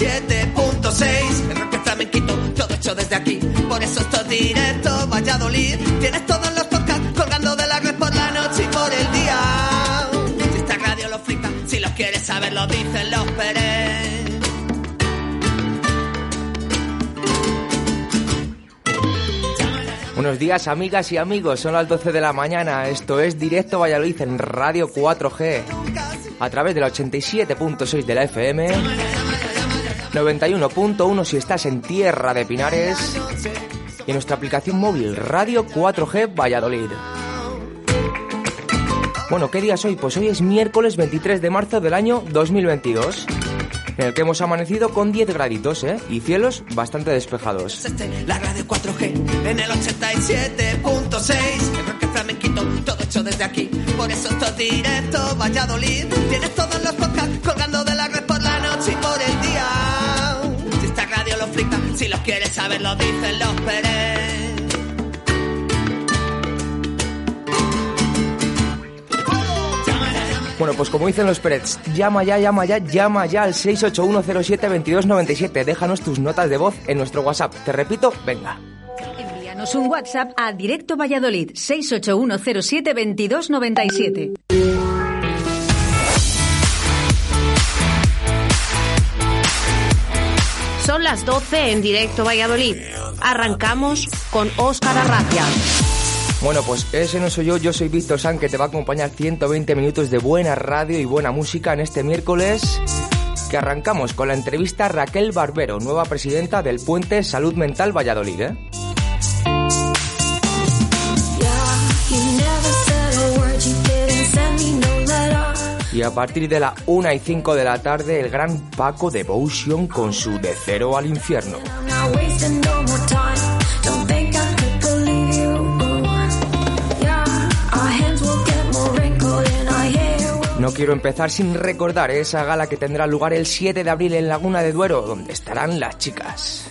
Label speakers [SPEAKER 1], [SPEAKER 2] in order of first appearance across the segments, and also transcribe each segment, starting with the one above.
[SPEAKER 1] 87.6. El rock flamenquito, todo hecho desde aquí. Por eso esto es directo, Valladolid. Tienes todos los podcasts colgando de la red por la noche y por el día. Si esta radio lo flipa, si lo quieres saber, lo dicen los Pérez.
[SPEAKER 2] Buenos días amigas y amigos, son las 12 de la mañana, esto es Directo Valladolid en Radio 4G, a través de la 87.6 de la FM, 91.1 si estás en Tierra de Pinares y en nuestra aplicación móvil Radio 4G Valladolid. Bueno, ¿qué día es hoy? Pues hoy es miércoles 23 de marzo del año 2022 en el que hemos amanecido con 10 graditos, ¿eh? Y cielos bastante despejados.
[SPEAKER 1] La radio 4G en el 87.6. El rock flamenquito, todo hecho desde aquí. Por eso esto es directo, Valladolid. Tienes todos los podcasts colgando de la si lo quieres saber, lo dicen los Pérez.
[SPEAKER 2] Bueno, pues como dicen los Pérez, llama ya, llama ya, llama ya al 681072297. Déjanos tus notas de voz en nuestro WhatsApp. Te repito, venga.
[SPEAKER 3] Envíanos un WhatsApp a Directo Valladolid 681072297.
[SPEAKER 4] Son las 12 en Directo Valladolid. Arrancamos con Óscar Arracia.
[SPEAKER 2] Bueno, pues ese no soy yo, yo soy Víctor San, que te va a acompañar 120 minutos de buena radio y buena música en este miércoles, que arrancamos con la entrevista a Raquel Barbero, nueva presidenta del Puente Salud Mental Valladolid. ¿eh? Y a partir de la 1 y 5 de la tarde, el gran Paco Devotion con su De Cero al Infierno. No quiero empezar sin recordar esa gala que tendrá lugar el 7 de abril en Laguna de Duero, donde estarán las chicas.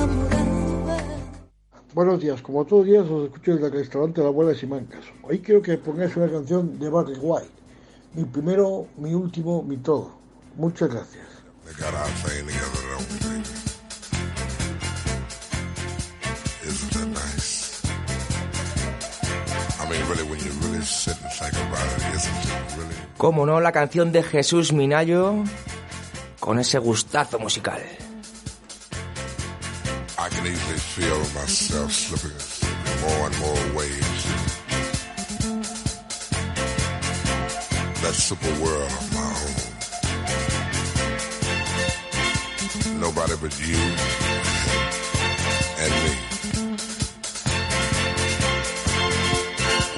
[SPEAKER 5] Buenos días, como todos los días os escucho desde el restaurante La Abuela de Simancas. Hoy quiero que pongáis una canción de Barry White. Mi primero, mi último, mi todo. Muchas gracias.
[SPEAKER 2] Como no, la canción de Jesús Minayo con ese gustazo musical.
[SPEAKER 6] I can easily feel myself slipping in more and more waves. That super world of my own. Nobody but you and me.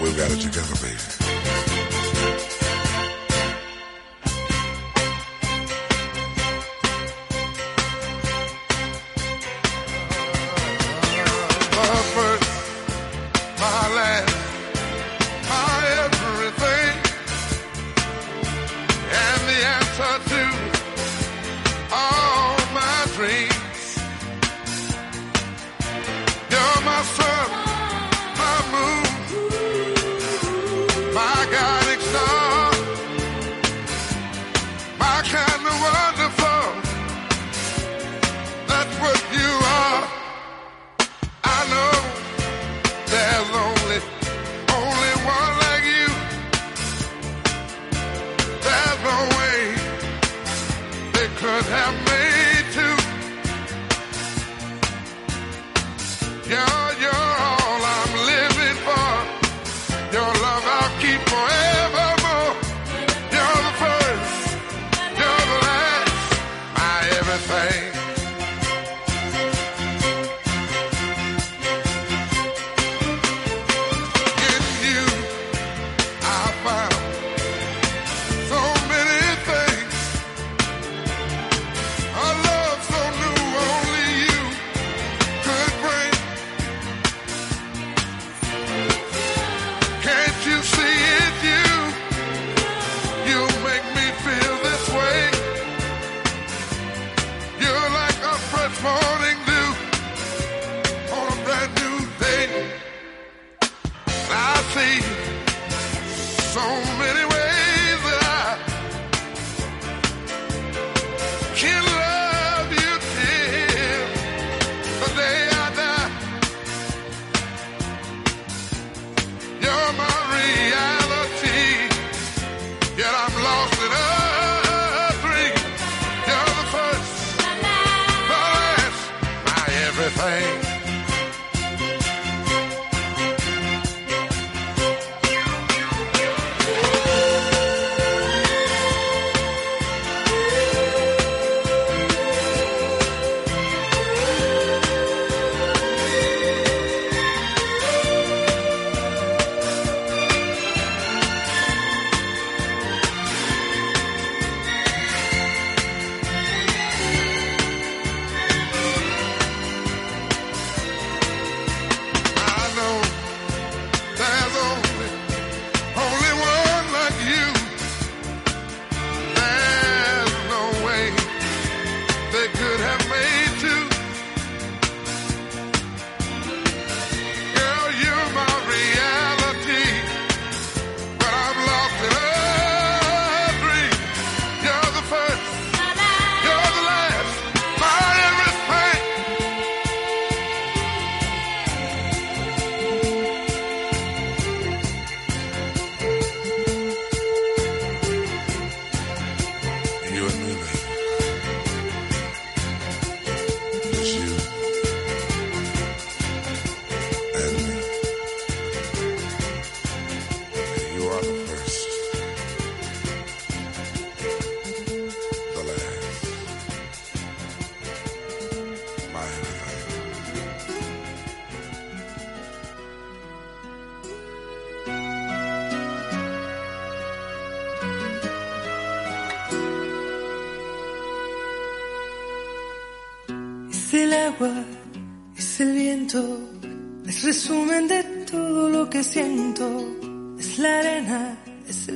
[SPEAKER 6] We've got it together, baby.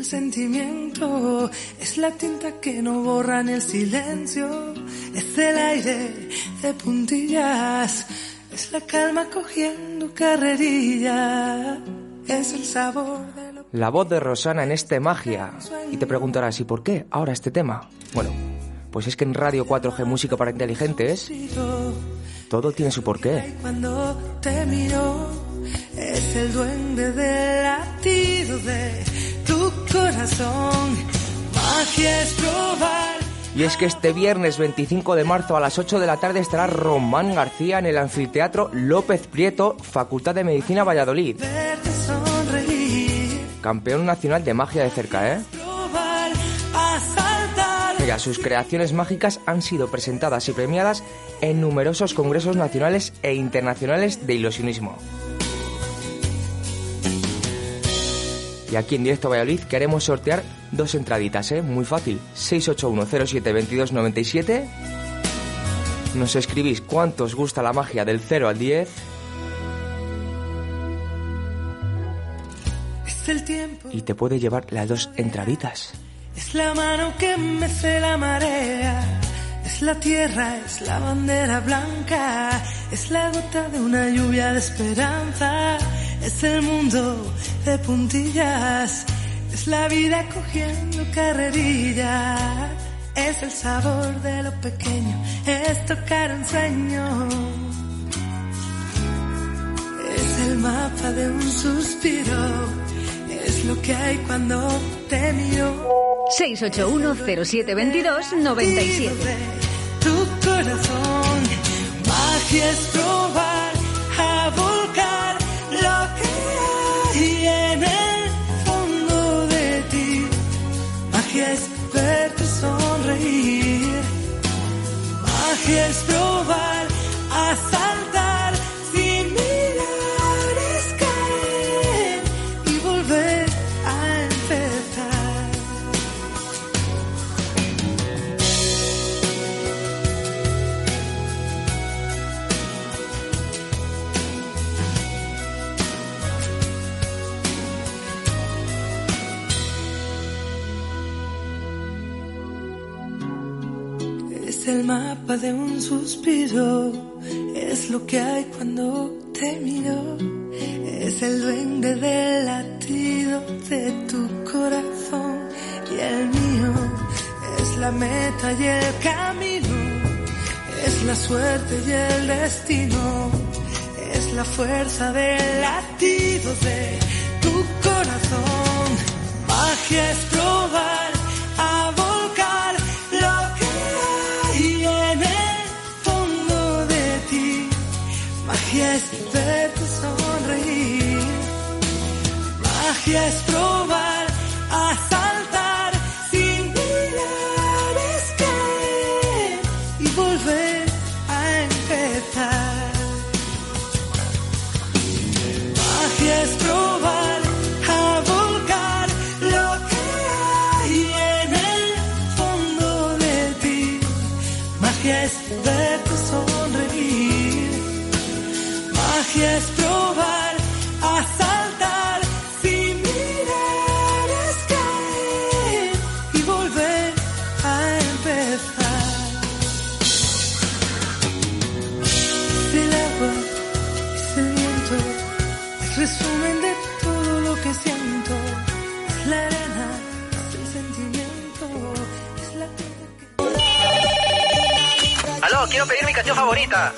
[SPEAKER 7] Sentimiento, es la tinta que no borra ni el silencio, es el aire de puntillas, es la calma cogiendo carrerilla, es el sabor de lo
[SPEAKER 2] La voz de Rosana en este magia. Y te preguntarás, ¿y por qué ahora este tema? Bueno, pues es que en Radio 4G Música para Inteligentes todo tiene su porqué.
[SPEAKER 7] Cuando te miro, es el duende del latido de tu corazón. Magia es probar.
[SPEAKER 2] Y es que este viernes 25 de marzo a las 8 de la tarde estará Román García en el anfiteatro López Prieto, Facultad de Medicina Valladolid. Campeón nacional de magia de cerca, ¿eh? Mira, sus creaciones mágicas han sido presentadas y premiadas en numerosos congresos nacionales e internacionales de ilusionismo. Y aquí en Directo Valladolid queremos sortear dos entraditas, ¿eh? Muy fácil. 681072297. Nos escribís cuánto os gusta la magia del 0 al 10
[SPEAKER 7] Es el tiempo.
[SPEAKER 2] y te puede llevar las dos entraditas.
[SPEAKER 7] Es la mano que mece la marea. Es la tierra, es la bandera blanca. Es la gota de una lluvia de esperanza. Es el mundo de puntillas. Es la vida cogiendo carrerilla. Es el sabor de lo pequeño. Es tocar un sueño. Es el mapa de un suspiro. Es lo que hay cuando te miro.
[SPEAKER 3] 681-0722-97.
[SPEAKER 7] Tu corazón, magia es probar a volcar lo que hay en el fondo de ti. Magia es verte sonreír. Magia es probar a saltar El mapa de un suspiro, es lo que hay cuando te miro, es el duende del latido de tu corazón. Y el mío, es la meta y el camino, es la suerte y el destino, es la fuerza del latido de tu corazón, magia es probar Magia es verte sonreír. Magia es probar a saltar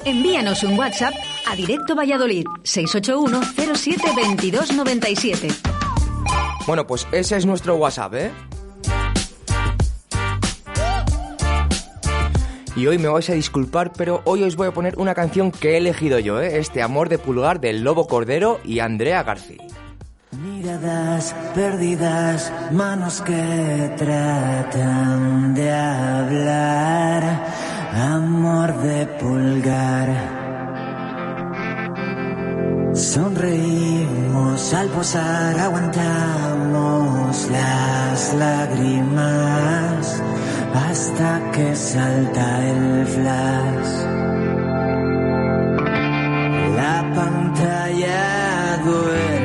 [SPEAKER 3] Envíanos un WhatsApp a Directo Valladolid 681 07 22 97.
[SPEAKER 2] Bueno, pues ese es nuestro WhatsApp, ¿eh? Y hoy me vais a disculpar, pero hoy os voy a poner una canción que he elegido yo, ¿eh? Este Amor de Pulgar del Lobo Cordero y Andrea García.
[SPEAKER 8] Miradas perdidas, manos que tratan de hablar, amor de pulgar. Sonreímos al posar, aguantamos las lágrimas hasta que salta el flash. La pantalla duele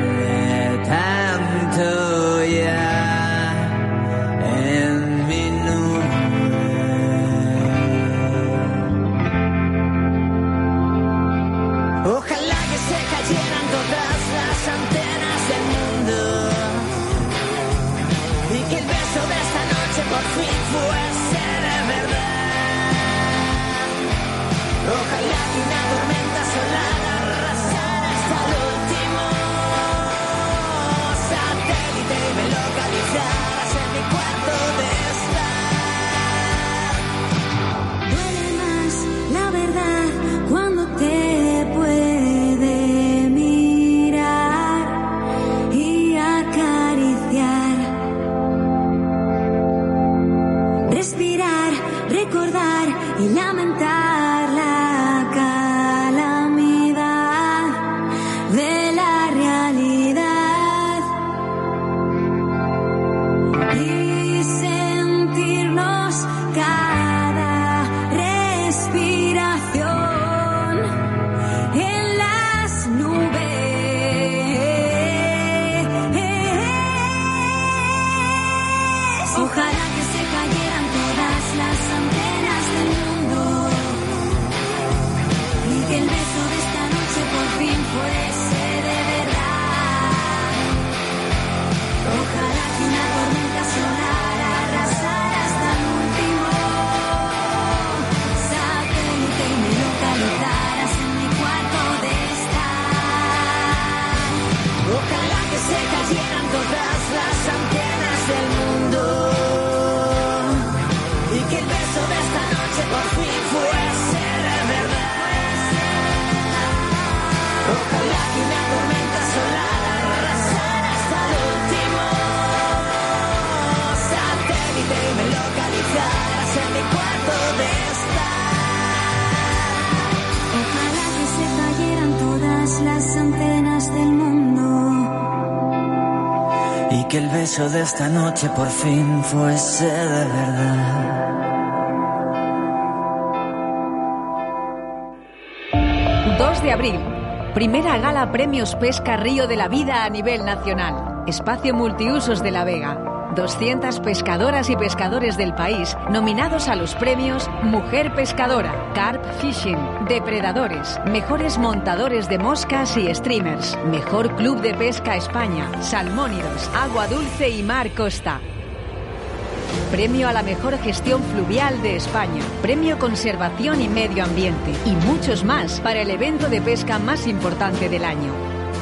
[SPEAKER 8] de esta noche por fin fuese de verdad.
[SPEAKER 3] 2 de abril. Primera gala Premios Pesca Río de la Vida a nivel nacional. Espacio Multiusos de La Vega. 200 pescadoras y pescadores del país nominados a los premios Mujer Pescadora, Carp Fishing, Depredadores, Mejores Montadores de Moscas y Streamers, Mejor Club de Pesca España, Salmónidos, Agua Dulce y Mar Costa. Premio a la mejor gestión fluvial de España, Premio Conservación y Medio Ambiente. Y muchos más para el evento de pesca más importante del año.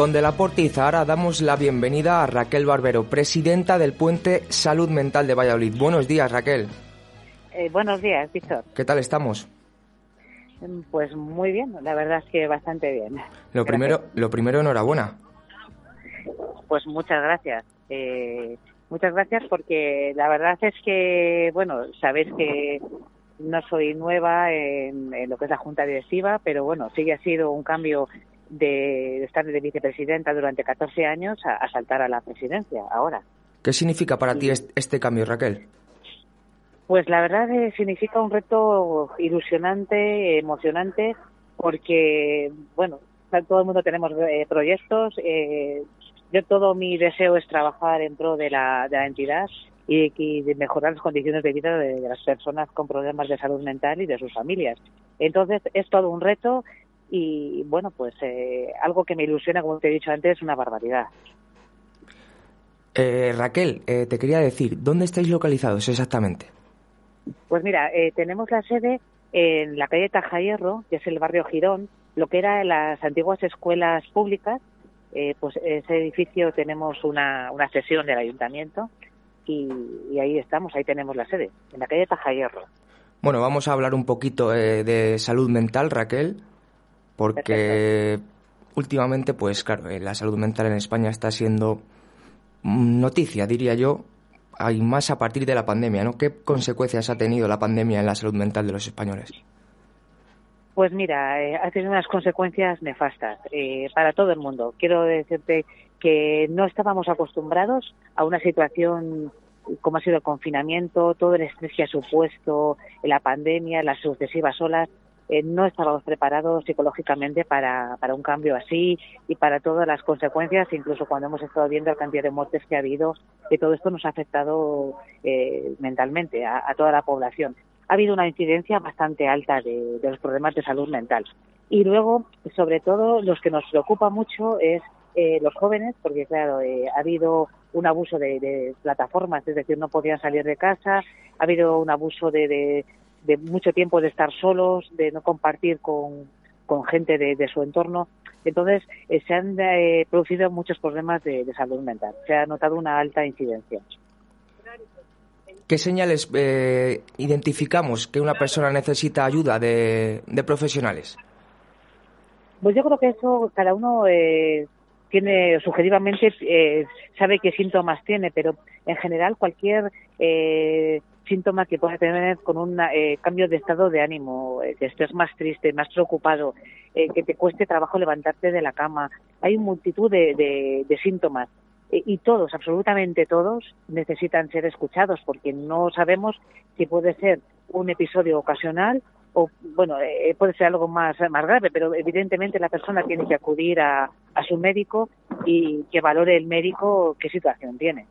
[SPEAKER 2] Con De la Portiza ahora damos la bienvenida a Raquel Barbero, presidenta del Puente Salud Mental de Valladolid. Buenos días, Raquel.
[SPEAKER 9] Eh, buenos días, Víctor.
[SPEAKER 2] ¿Qué tal estamos?
[SPEAKER 9] Mm, Pues muy bien, la verdad es que bastante bien.
[SPEAKER 2] Lo
[SPEAKER 9] Gracias.
[SPEAKER 2] primero, lo primero, enhorabuena.
[SPEAKER 9] Pues muchas gracias. Eh, muchas gracias porque la verdad es que, bueno, sabéis que no soy nueva en, en lo que es la Junta Directiva, pero bueno, sí que ha sido un cambio de, estar de vicepresidenta durante 14 años a, a saltar a la presidencia ahora.
[SPEAKER 2] ¿Qué significa para ti est- este cambio, Raquel?
[SPEAKER 9] Pues la verdad eh, significa un reto ilusionante, emocionante, porque, bueno, todo el mundo tenemos eh, proyectos. eh, yo todo mi deseo es trabajar en pro de la, de la entidad y, y de mejorar las condiciones de vida de, de las personas con problemas de salud mental y de sus familias. Entonces es todo un reto y, bueno, pues eh, algo que me ilusiona, como te he dicho antes, una barbaridad.
[SPEAKER 2] Eh, Raquel, eh, te quería decir, ¿dónde estáis localizados exactamente?
[SPEAKER 9] Pues mira, eh, tenemos la sede en la calle Tajahierro, que es el barrio Girón, lo que eran las antiguas escuelas públicas. Eh, pues ese edificio tenemos una, una sesión del ayuntamiento y, y ahí estamos, ahí tenemos la sede, en la calle Tajahierro.
[SPEAKER 2] Bueno, vamos a hablar un poquito eh, de salud mental, Raquel, porque últimamente, pues claro, eh, la salud mental en España está siendo noticia, diría yo, hay más a partir de la pandemia, ¿no? ¿Qué consecuencias ha tenido la pandemia en la salud mental de los españoles?
[SPEAKER 9] Pues mira, eh, ha tenido unas consecuencias nefastas eh, para todo el mundo. Quiero decirte que no estábamos acostumbrados a una situación como ha sido el confinamiento, todo el estrés que ha supuesto la pandemia, las sucesivas olas. Eh, no estábamos preparados psicológicamente para, para un cambio así y para todas las consecuencias, incluso cuando hemos estado viendo la cantidad de muertes que ha habido, que todo esto nos ha afectado eh, mentalmente a, toda la población ha habido una incidencia bastante alta de, de los problemas de salud mental. Y luego, sobre todo, los que nos preocupa mucho es eh, los jóvenes, porque claro, eh, ha habido un abuso de, de plataformas, es decir, no podían salir de casa, ha habido un abuso de, de, de mucho tiempo de estar solos, de no compartir con, con gente de, de su entorno. Entonces, eh, se han eh, producido muchos problemas de, de salud mental. Se ha notado una alta incidencia.
[SPEAKER 2] ¿Qué señales eh, identificamos que una persona necesita ayuda de, de profesionales?
[SPEAKER 9] Pues yo creo que eso cada uno eh, tiene subjetivamente eh, sabe qué síntomas tiene, pero en general cualquier síntoma que pueda tener con un eh, cambio de estado de ánimo, eh, que estés más triste, más preocupado, eh, que te cueste trabajo levantarte de la cama, hay multitud de, de- de síntomas. Eh, y todos, absolutamente todos, necesitan ser escuchados porque no sabemos si puede ser un episodio ocasional o, bueno, eh, puede ser algo más, más grave, pero evidentemente la persona tiene que acudir a, a su médico y que valore el médico qué situación tiene.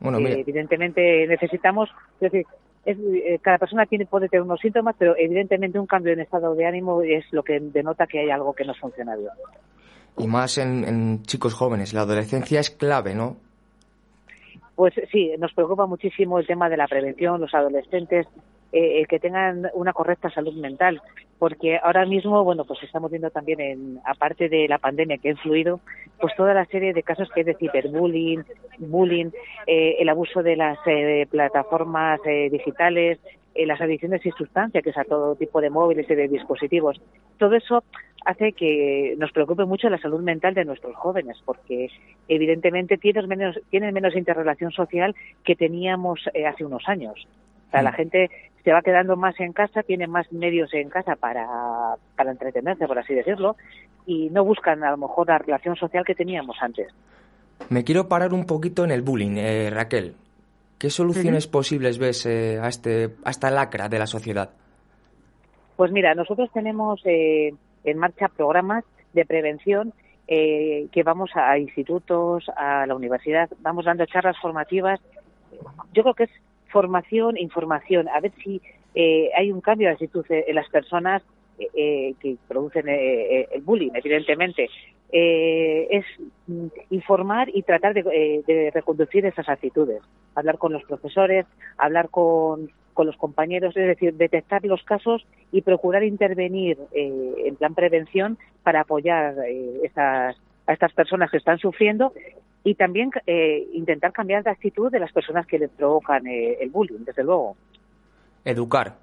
[SPEAKER 2] Bueno,
[SPEAKER 9] Eh, evidentemente necesitamos, es decir, es, eh, cada persona tiene, puede tener unos síntomas, pero evidentemente un cambio en estado de ánimo es lo que denota que hay algo que no funciona bien.
[SPEAKER 2] y más en, en chicos jóvenes, la adolescencia es clave, ¿no?
[SPEAKER 9] Pues sí, nos preocupa muchísimo el tema de la prevención, los adolescentes. Eh, que tengan una correcta salud mental, porque ahora mismo, bueno, pues estamos viendo también, en, aparte de la pandemia que ha influido, pues toda la serie de casos que hay de ciberbullying, bullying, eh, el abuso de las eh, plataformas eh, digitales, eh, las adicciones y sustancias, que es a todo tipo de móviles y de dispositivos. Todo eso hace que nos preocupe mucho la salud mental de nuestros jóvenes, porque evidentemente tienen menos, tienen menos interrelación social que teníamos eh, hace unos años. Sea, la gente se va quedando más en casa, tiene más medios en casa para, para entretenerse, por así decirlo, y no buscan a lo mejor la relación social que teníamos antes.
[SPEAKER 2] Me quiero parar un poquito en el bullying, eh, Raquel. ¿Qué soluciones posibles ves eh, a, este, a esta lacra de la sociedad?
[SPEAKER 9] Pues mira, nosotros tenemos eh, en marcha programas de prevención eh, que vamos a institutos, a la universidad, vamos dando charlas formativas. Yo creo que es formación, información, a ver si eh, hay un cambio de actitud en las personas eh, eh, que producen eh, eh, el bullying, evidentemente. Es mm, informar y tratar de, reconducir esas actitudes. Hablar con los profesores, hablar con, con los compañeros, es decir, detectar los casos y procurar intervenir en plan prevención para apoyar estas, a estas personas que están sufriendo y también eh, intentar cambiar la actitud de las personas que le provocan eh, el bullying, desde luego.
[SPEAKER 2] Educar.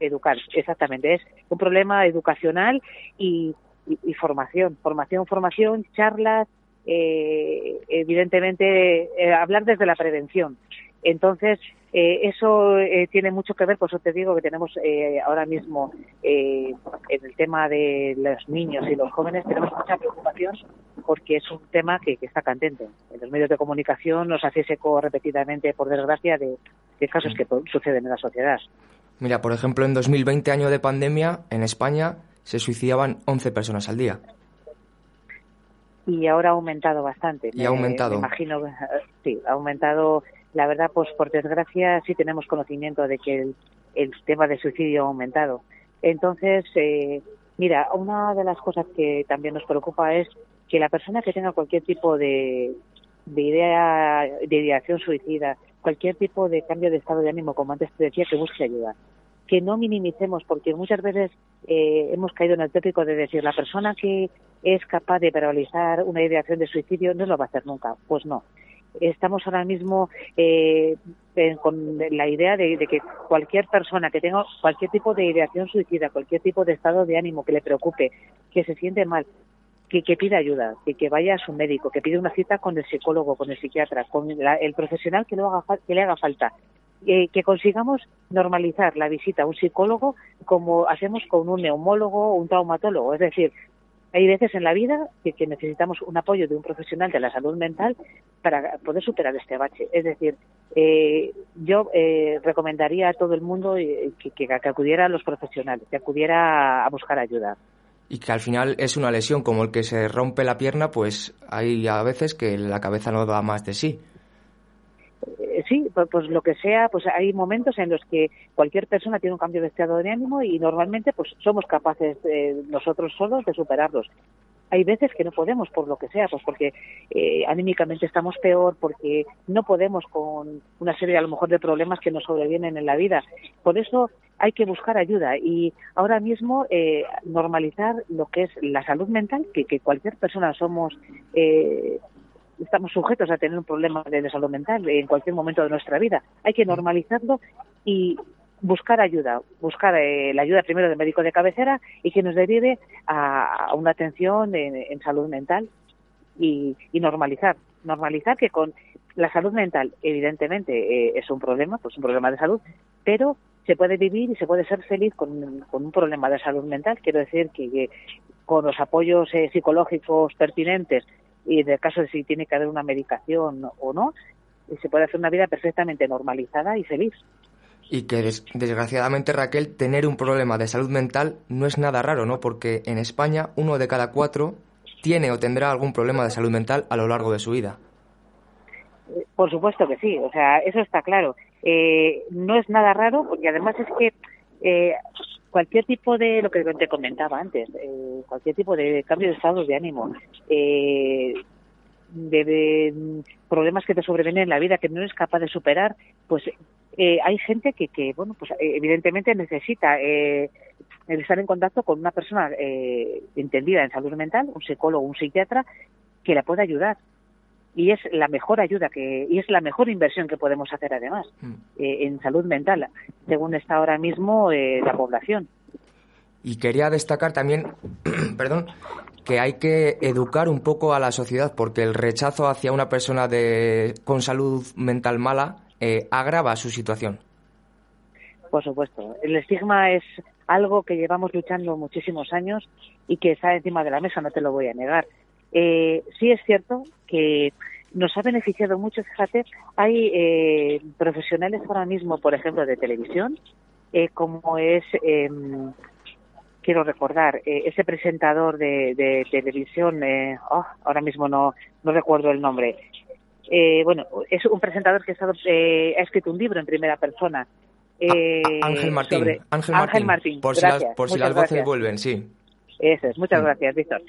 [SPEAKER 9] Educar, exactamente. Es un problema educacional y, y, y formación, formación, formación, charlas, eh, evidentemente eh, hablar desde la prevención. Entonces, eh, eso eh, tiene mucho que ver, por eso te digo que tenemos eh, ahora mismo eh, en el tema de los niños y los jóvenes, tenemos mucha preocupación porque es un tema que, que está candente. En los medios de comunicación nos hace eco repetidamente, por desgracia, de, de casos que po- suceden en la sociedad.
[SPEAKER 2] Mira, por ejemplo, en 2020, año de pandemia, en España se suicidaban 11 personas al día.
[SPEAKER 9] y ahora ha aumentado bastante.
[SPEAKER 2] Y ha aumentado.
[SPEAKER 9] Me imagino, eh, sí, ha aumentado. La verdad, pues por desgracia sí tenemos conocimiento de que el, el tema de suicidio ha aumentado. Entonces, eh, mira, una de las cosas que también nos preocupa es que la persona que tenga cualquier tipo de, de idea, de ideación suicida, cualquier tipo de cambio de estado de ánimo, como antes te decía, que busque ayuda que no minimicemos, porque muchas veces eh, hemos caído en el tópico de decir la persona que es capaz de paralizar una ideación de suicidio no lo va a hacer nunca. Pues no. Estamos ahora mismo eh, con la idea de, que cualquier persona que tenga cualquier tipo de ideación suicida, cualquier tipo de estado de ánimo que le preocupe, que se siente mal, que, pida ayuda, que, vaya a su médico, que pida una cita con el psicólogo, con el psiquiatra, con la- el profesional que, lo haga, que le haga falta. Eh, que consigamos normalizar la visita a un psicólogo como hacemos con un neumólogo o un traumatólogo. Es decir, hay veces en la vida que, necesitamos un apoyo de un profesional de la salud mental para poder superar este bache. Es decir, eh, yo eh, recomendaría a todo el mundo eh, que, que acudiera a los profesionales, que acudiera a buscar ayuda.
[SPEAKER 2] Y que al final es una lesión como el que se rompe la pierna, pues hay a veces que la cabeza no da más de sí.
[SPEAKER 9] Eh, sí, pues, pues lo que sea, pues hay momentos en los que cualquier persona tiene un cambio de estado de ánimo y normalmente pues somos capaces eh, nosotros solos de superarlos. Hay veces que no podemos por lo que sea, pues porque eh, anímicamente estamos peor, porque no podemos con una serie a lo mejor de problemas que nos sobrevienen en la vida. Por eso hay que buscar ayuda y ahora mismo eh, normalizar lo que es la salud mental, que, que cualquier persona somos eh, estamos sujetos a tener un problema de, salud mental en cualquier momento de nuestra vida. Hay que normalizarlo y buscar ayuda, buscar eh, la ayuda primero del médico de cabecera y que nos derive a, una atención en, salud mental y, y normalizar, normalizar que con la salud mental evidentemente eh, es un problema, pues un problema de salud, pero se puede vivir y se puede ser feliz con, con un problema de salud mental. Quiero decir que, que con los apoyos eh, psicológicos pertinentes y en el caso de si tiene que haber una medicación o no, se puede hacer una vida perfectamente normalizada y feliz.
[SPEAKER 2] Y que des- desgraciadamente, Raquel, tener un problema de salud mental no es nada raro, ¿no? Porque en España uno de cada cuatro tiene o tendrá algún problema de salud mental a lo largo de su vida.
[SPEAKER 9] Eh, Por supuesto que sí, o sea, eso está claro. Eh, no es nada raro porque además es que eh, cualquier tipo de, lo que te comentaba antes, eh, cualquier tipo de cambio de estado de ánimo, eh, de, problemas que te sobrevienen en la vida que no eres capaz de superar, pues eh, hay gente que, que, bueno, pues eh, evidentemente necesita eh, estar en contacto con una persona eh, entendida en salud mental, un psicólogo, un psiquiatra, que la pueda ayudar. Y es la mejor ayuda que, y es la mejor inversión que podemos hacer además eh, en salud mental, según está ahora mismo eh, la población.
[SPEAKER 2] Y quería destacar también, perdón, que hay que educar un poco a la sociedad porque el rechazo hacia una persona de, con salud mental mala eh, agrava su situación.
[SPEAKER 9] Por supuesto. El estigma es algo que llevamos luchando muchísimos años y que está encima de la mesa, no te lo voy a negar. Eh, sí es cierto que nos ha beneficiado mucho, fíjate, hay eh, profesionales ahora mismo, por ejemplo, de televisión, eh, como es, eh, quiero recordar, eh, ese presentador de, de televisión, eh, oh, ahora mismo no, no recuerdo el nombre. Eh, bueno, es un presentador que ha, estado, eh, ha escrito un libro en primera persona. eh,
[SPEAKER 2] Ángel Martín. Ángel
[SPEAKER 9] Ángel
[SPEAKER 2] Martín. Por si las, por si las voces
[SPEAKER 9] gracias.
[SPEAKER 2] vuelven, sí.
[SPEAKER 9] Eso es, muchas
[SPEAKER 2] Mm.
[SPEAKER 9] gracias, Víctor.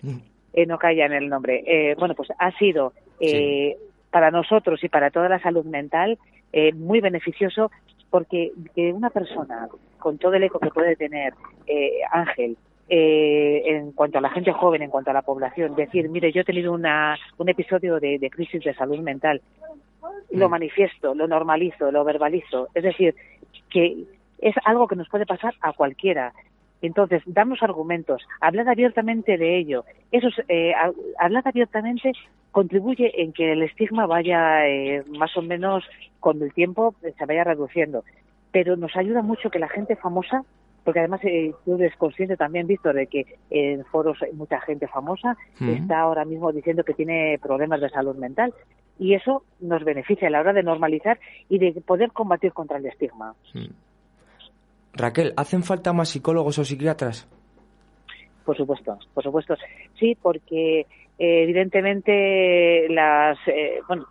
[SPEAKER 9] Eh, no calla en el nombre. Eh, bueno, pues ha sido eh, para nosotros y para toda la salud mental eh, muy beneficioso porque que una persona con todo el eco que puede tener eh, Ángel eh, en cuanto a la gente joven, en cuanto a la población, decir, mire, yo he tenido una, un episodio de, de crisis de salud mental, lo manifiesto, lo normalizo, lo verbalizo, es decir, que es algo que nos puede pasar a cualquiera. Entonces, darnos argumentos, hablar abiertamente de ello, eso es, eh, ha- hablar abiertamente contribuye en que el estigma vaya eh, más o menos con el tiempo eh, se vaya reduciendo. Pero nos ayuda mucho que la gente famosa, porque además eh, tú eres consciente también, Víctor, de que en foros hay mucha gente famosa está ahora mismo diciendo que tiene problemas de salud mental. Y eso nos beneficia a la hora de normalizar y de poder combatir contra el estigma.
[SPEAKER 2] Raquel, ¿hacen falta más psicólogos o psiquiatras?
[SPEAKER 9] Por supuesto, por supuesto. Sí, porque eh, evidentemente las, eh, bueno,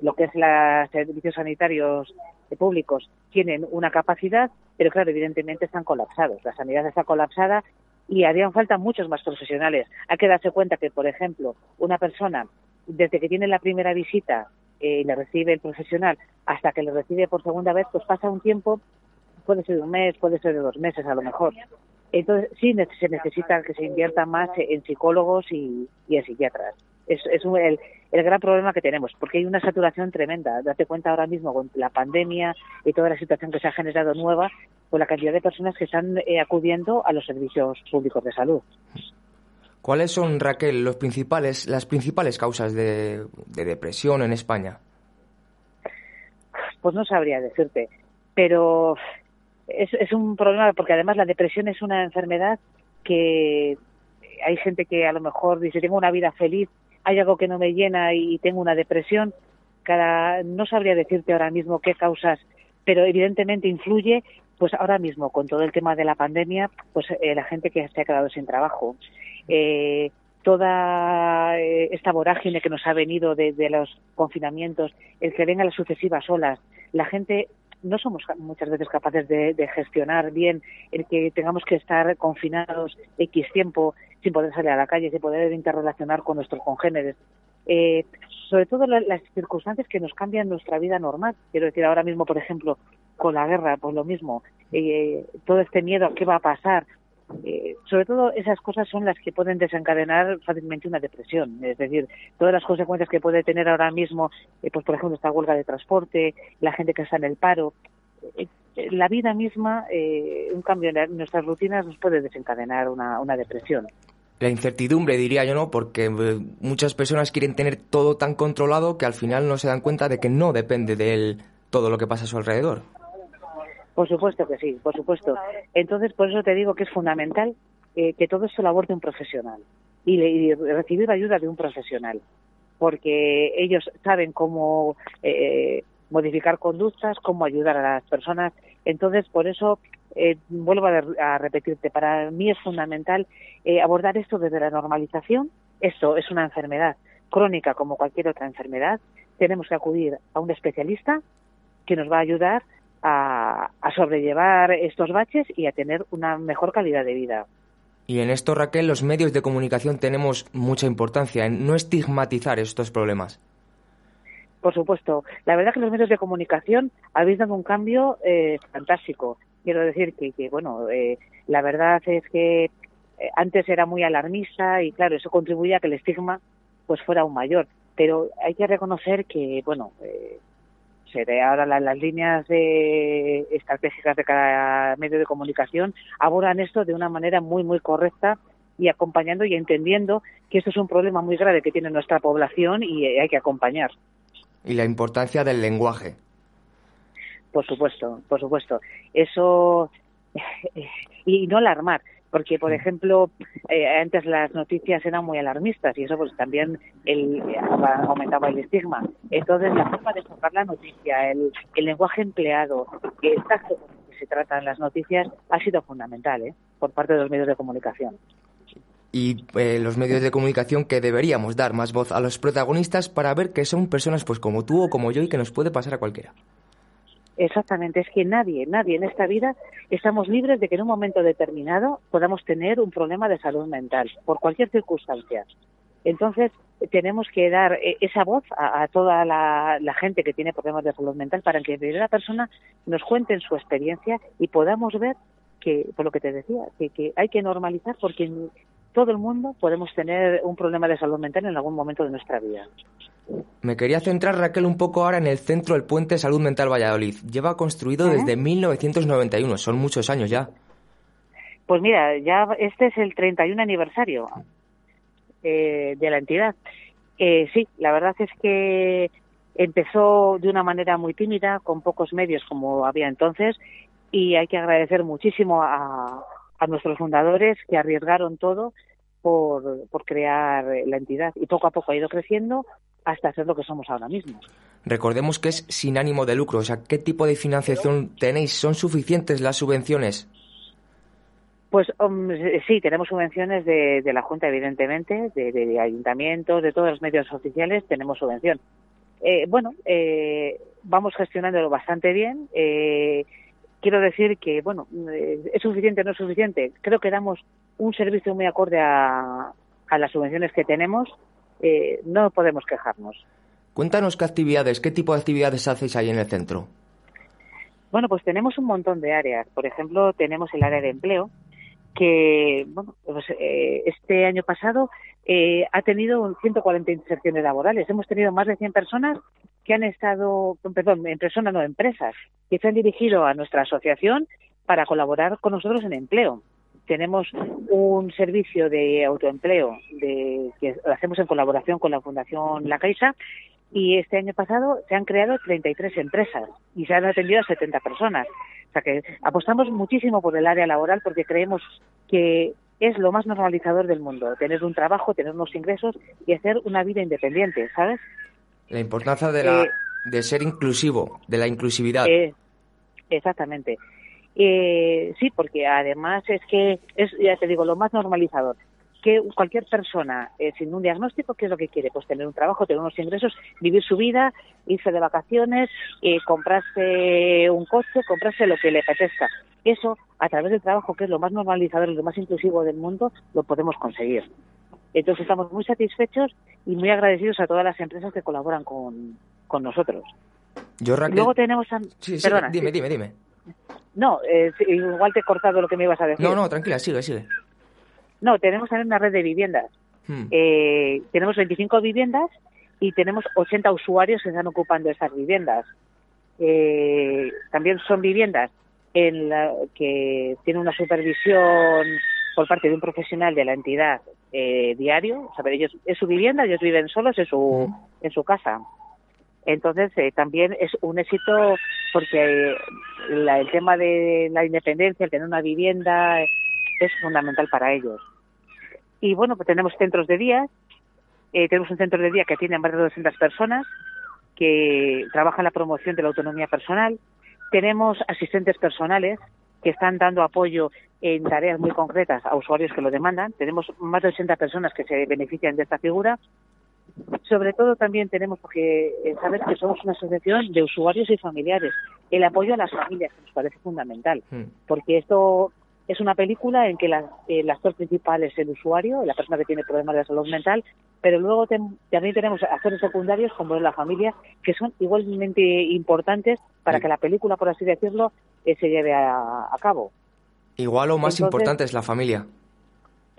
[SPEAKER 9] lo que es los servicios sanitarios públicos tienen una capacidad, pero claro, evidentemente están colapsados. La sanidad está colapsada y harían falta muchos más profesionales. Hay que darse cuenta que, por ejemplo, una persona, desde que tiene la primera visita eh, y le recibe el profesional hasta que le recibe por segunda vez, pues pasa un tiempo, puede ser de un mes, puede ser de dos meses a lo mejor. Entonces, sí se necesita que se invierta más en psicólogos y, y en psiquiatras. Es, es un- el, el gran problema que tenemos, porque hay una saturación tremenda. Date cuenta ahora mismo con la pandemia y toda la situación que se ha generado nueva, con la cantidad de personas que están eh, acudiendo a los servicios públicos de salud.
[SPEAKER 2] ¿Cuáles son, Raquel, los principales, las principales causas de, de depresión en España?
[SPEAKER 9] Pues no sabría decirte, pero es, es un problema porque además la depresión es una enfermedad que hay gente que a lo mejor dice tengo una vida feliz, hay algo que no me llena y tengo una depresión. No sabría decirte ahora mismo qué causas, pero evidentemente influye, pues ahora mismo con todo el tema de la pandemia, pues eh, la gente que se ha quedado sin trabajo, eh, toda eh, esta vorágine que nos ha venido de, de los confinamientos, el que vengan las sucesivas olas, la gente no somos muchas veces capaces de, gestionar bien el que tengamos que estar confinados X tiempo sin poder salir a la calle, sin poder interrelacionar con nuestros congéneres. Eh, sobre todo la- las circunstancias que nos cambian nuestra vida normal. Quiero decir, ahora mismo, por ejemplo, con la guerra, pues lo mismo. Eh, todo este miedo a qué va a pasar. Eh, sobre todo esas cosas son las que pueden desencadenar fácilmente una depresión. Es decir, todas las consecuencias que puede tener ahora mismo, eh, pues por ejemplo, esta huelga de transporte, la gente que está en el paro. Eh, eh, la vida misma, un cambio en, nuestras rutinas nos puede desencadenar una, una depresión.
[SPEAKER 2] La incertidumbre, diría yo, ¿no? Porque muchas personas quieren tener todo tan controlado que al final no se dan cuenta de que no depende de él todo lo que pasa a su alrededor.
[SPEAKER 9] Por supuesto que sí, por supuesto. Entonces, por eso te digo que es fundamental eh, que todo esto lo aborde un profesional y, y recibir ayuda de un profesional, porque ellos saben cómo eh, modificar conductas, cómo ayudar a las personas. Entonces, por eso, eh, vuelvo a, a repetirte, para mí es fundamental eh, abordar esto desde la normalización. Esto es una enfermedad crónica como cualquier otra enfermedad. Tenemos que acudir a un especialista que nos va a ayudar a, a sobrellevar estos baches y a tener una mejor calidad de vida.
[SPEAKER 2] Y en esto, Raquel, los medios de comunicación tenemos mucha importancia en no estigmatizar estos problemas.
[SPEAKER 9] Por supuesto. La verdad que los medios de comunicación habéis dado un cambio eh, fantástico. Quiero decir que, que bueno, eh, la verdad es que eh, antes era muy alarmista y claro, eso contribuía a que el estigma pues fuera aún mayor. Pero hay que reconocer que, bueno, eh, se ve ahora la- las líneas de estratégicas de cada medio de comunicación abordan esto de una manera muy, muy correcta y acompañando y entendiendo que esto es un problema muy grave que tiene nuestra población y eh, hay que acompañar.
[SPEAKER 2] Y la importancia del lenguaje.
[SPEAKER 9] Por supuesto, por supuesto. Eso y no alarmar, porque por ejemplo eh, antes las noticias eran muy alarmistas y eso pues también el, aumentaba el estigma. Entonces la forma de enfocar la noticia, el, el lenguaje empleado, el tacto con el que se tratan las noticias ha sido fundamental ¿eh? por parte de los medios de comunicación.
[SPEAKER 2] Y eh, los medios de comunicación que deberíamos dar más voz a los protagonistas para ver que son personas pues como tú o como yo y que nos puede pasar a cualquiera.
[SPEAKER 9] Exactamente, es que nadie, nadie en esta vida estamos libres de que en un momento determinado podamos tener un problema de salud mental, por cualquier circunstancia. Entonces, tenemos que dar eh, esa voz a, toda la, la gente que tiene problemas de salud mental para que primera persona nos cuenten su experiencia y podamos ver que, por lo que te decía, que, que hay que normalizar porque todo el mundo podemos tener un problema de salud mental en algún momento de nuestra vida.
[SPEAKER 2] Me quería centrar, Raquel, un poco ahora en el centro del Puente Salud Mental Valladolid. Lleva construido
[SPEAKER 9] Ajá.
[SPEAKER 2] desde 1991, son muchos años ya.
[SPEAKER 9] Pues mira, ya este es el 31 aniversario eh, de la entidad. Eh, sí, la verdad es que empezó de una manera muy tímida, con pocos medios como había entonces, y hay que agradecer muchísimo a, a nuestros fundadores que arriesgaron todo por, por crear la entidad y poco a poco ha ido creciendo hasta ser lo que somos ahora mismo.
[SPEAKER 2] Recordemos que es sin ánimo de lucro, o sea, ¿qué tipo de financiación tenéis? ¿Son suficientes las subvenciones?
[SPEAKER 9] Pues um, sí, tenemos subvenciones de, de la Junta, evidentemente, de, de, de ayuntamientos, de todos los medios oficiales, tenemos subvención. Eh, bueno, eh, vamos gestionándolo bastante bien. Eh, quiero decir que, bueno, eh, ¿es suficiente o no es suficiente? Creo que damos un servicio muy acorde a, a las subvenciones que tenemos. Eh, no podemos quejarnos.
[SPEAKER 2] Cuéntanos qué actividades, qué tipo de actividades hacéis ahí en el centro.
[SPEAKER 9] Bueno, pues tenemos un montón de áreas. Por ejemplo, tenemos el área de empleo, que bueno, pues, eh, este año pasado eh, ha tenido 140 inserciones laborales. Hemos tenido más de 100 personas que han estado, perdón, en personas, no, empresas, que se han dirigido a nuestra asociación para colaborar con nosotros en empleo. Tenemos un servicio de autoempleo de, que lo hacemos en colaboración con la Fundación La Caixa y este año pasado se han creado 33 empresas y se han atendido a 70 personas. O sea que apostamos muchísimo por el área laboral porque creemos que es lo más normalizador del mundo, tener un trabajo, tener unos ingresos y hacer una vida independiente, ¿sabes?
[SPEAKER 2] La importancia de, la,
[SPEAKER 9] Eh,
[SPEAKER 2] de ser inclusivo, de la inclusividad.
[SPEAKER 9] Eh, exactamente. Eh, sí, porque además es que es, ya te digo, lo más normalizador. Que cualquier persona eh, sin un diagnóstico, ¿qué es lo que quiere? Pues tener un trabajo, tener unos ingresos, vivir su vida, irse de vacaciones, eh, comprarse un coche, comprarse lo que le apetezca. Eso, a través del trabajo, que es lo más normalizador y lo más inclusivo del mundo, lo podemos conseguir. Entonces estamos muy satisfechos y muy agradecidos a todas las empresas que colaboran con, con nosotros.
[SPEAKER 2] Yo, Raquel...
[SPEAKER 9] Luego tenemos... A...
[SPEAKER 2] Sí, sí,
[SPEAKER 9] Perdona,
[SPEAKER 2] dime,
[SPEAKER 9] sí.
[SPEAKER 2] dime, dime.
[SPEAKER 9] No, eh, igual te he cortado lo que me ibas a decir.
[SPEAKER 2] No, no, tranquila, sigue, sigue.
[SPEAKER 9] No, tenemos también una red de viviendas.
[SPEAKER 2] Hmm.
[SPEAKER 9] Eh, tenemos 25 viviendas y tenemos 80 usuarios que están ocupando esas viviendas. Eh, también son viviendas en la que tienen una supervisión por parte de un profesional de la entidad eh, diario. O sea, ellos es su vivienda, ellos viven solos en su en su casa. Entonces eh, también es un éxito porque eh, la- el tema de la independencia, el tener una vivienda, es fundamental para ellos. Y bueno, pues tenemos centros de día. Eh, tenemos un centro de día que tiene más de 200 personas que trabajan la promoción de la autonomía personal. Tenemos asistentes personales que están dando apoyo en tareas muy concretas a usuarios que lo demandan. Tenemos más de 80 personas que se benefician de esta figura. Sobre todo también tenemos que eh, saber que somos una asociación de usuarios y familiares. El apoyo a las familias que nos parece fundamental
[SPEAKER 2] Hmm.
[SPEAKER 9] porque esto es una película en que la- el actor principal es el usuario, la persona que tiene problemas de salud mental, pero luego también tenemos actores secundarios como es la familia, que son igualmente importantes para que la película, por así decirlo, eh, se lleve a, a cabo.
[SPEAKER 2] Igual o más
[SPEAKER 9] Entonces-
[SPEAKER 2] importante es la familia.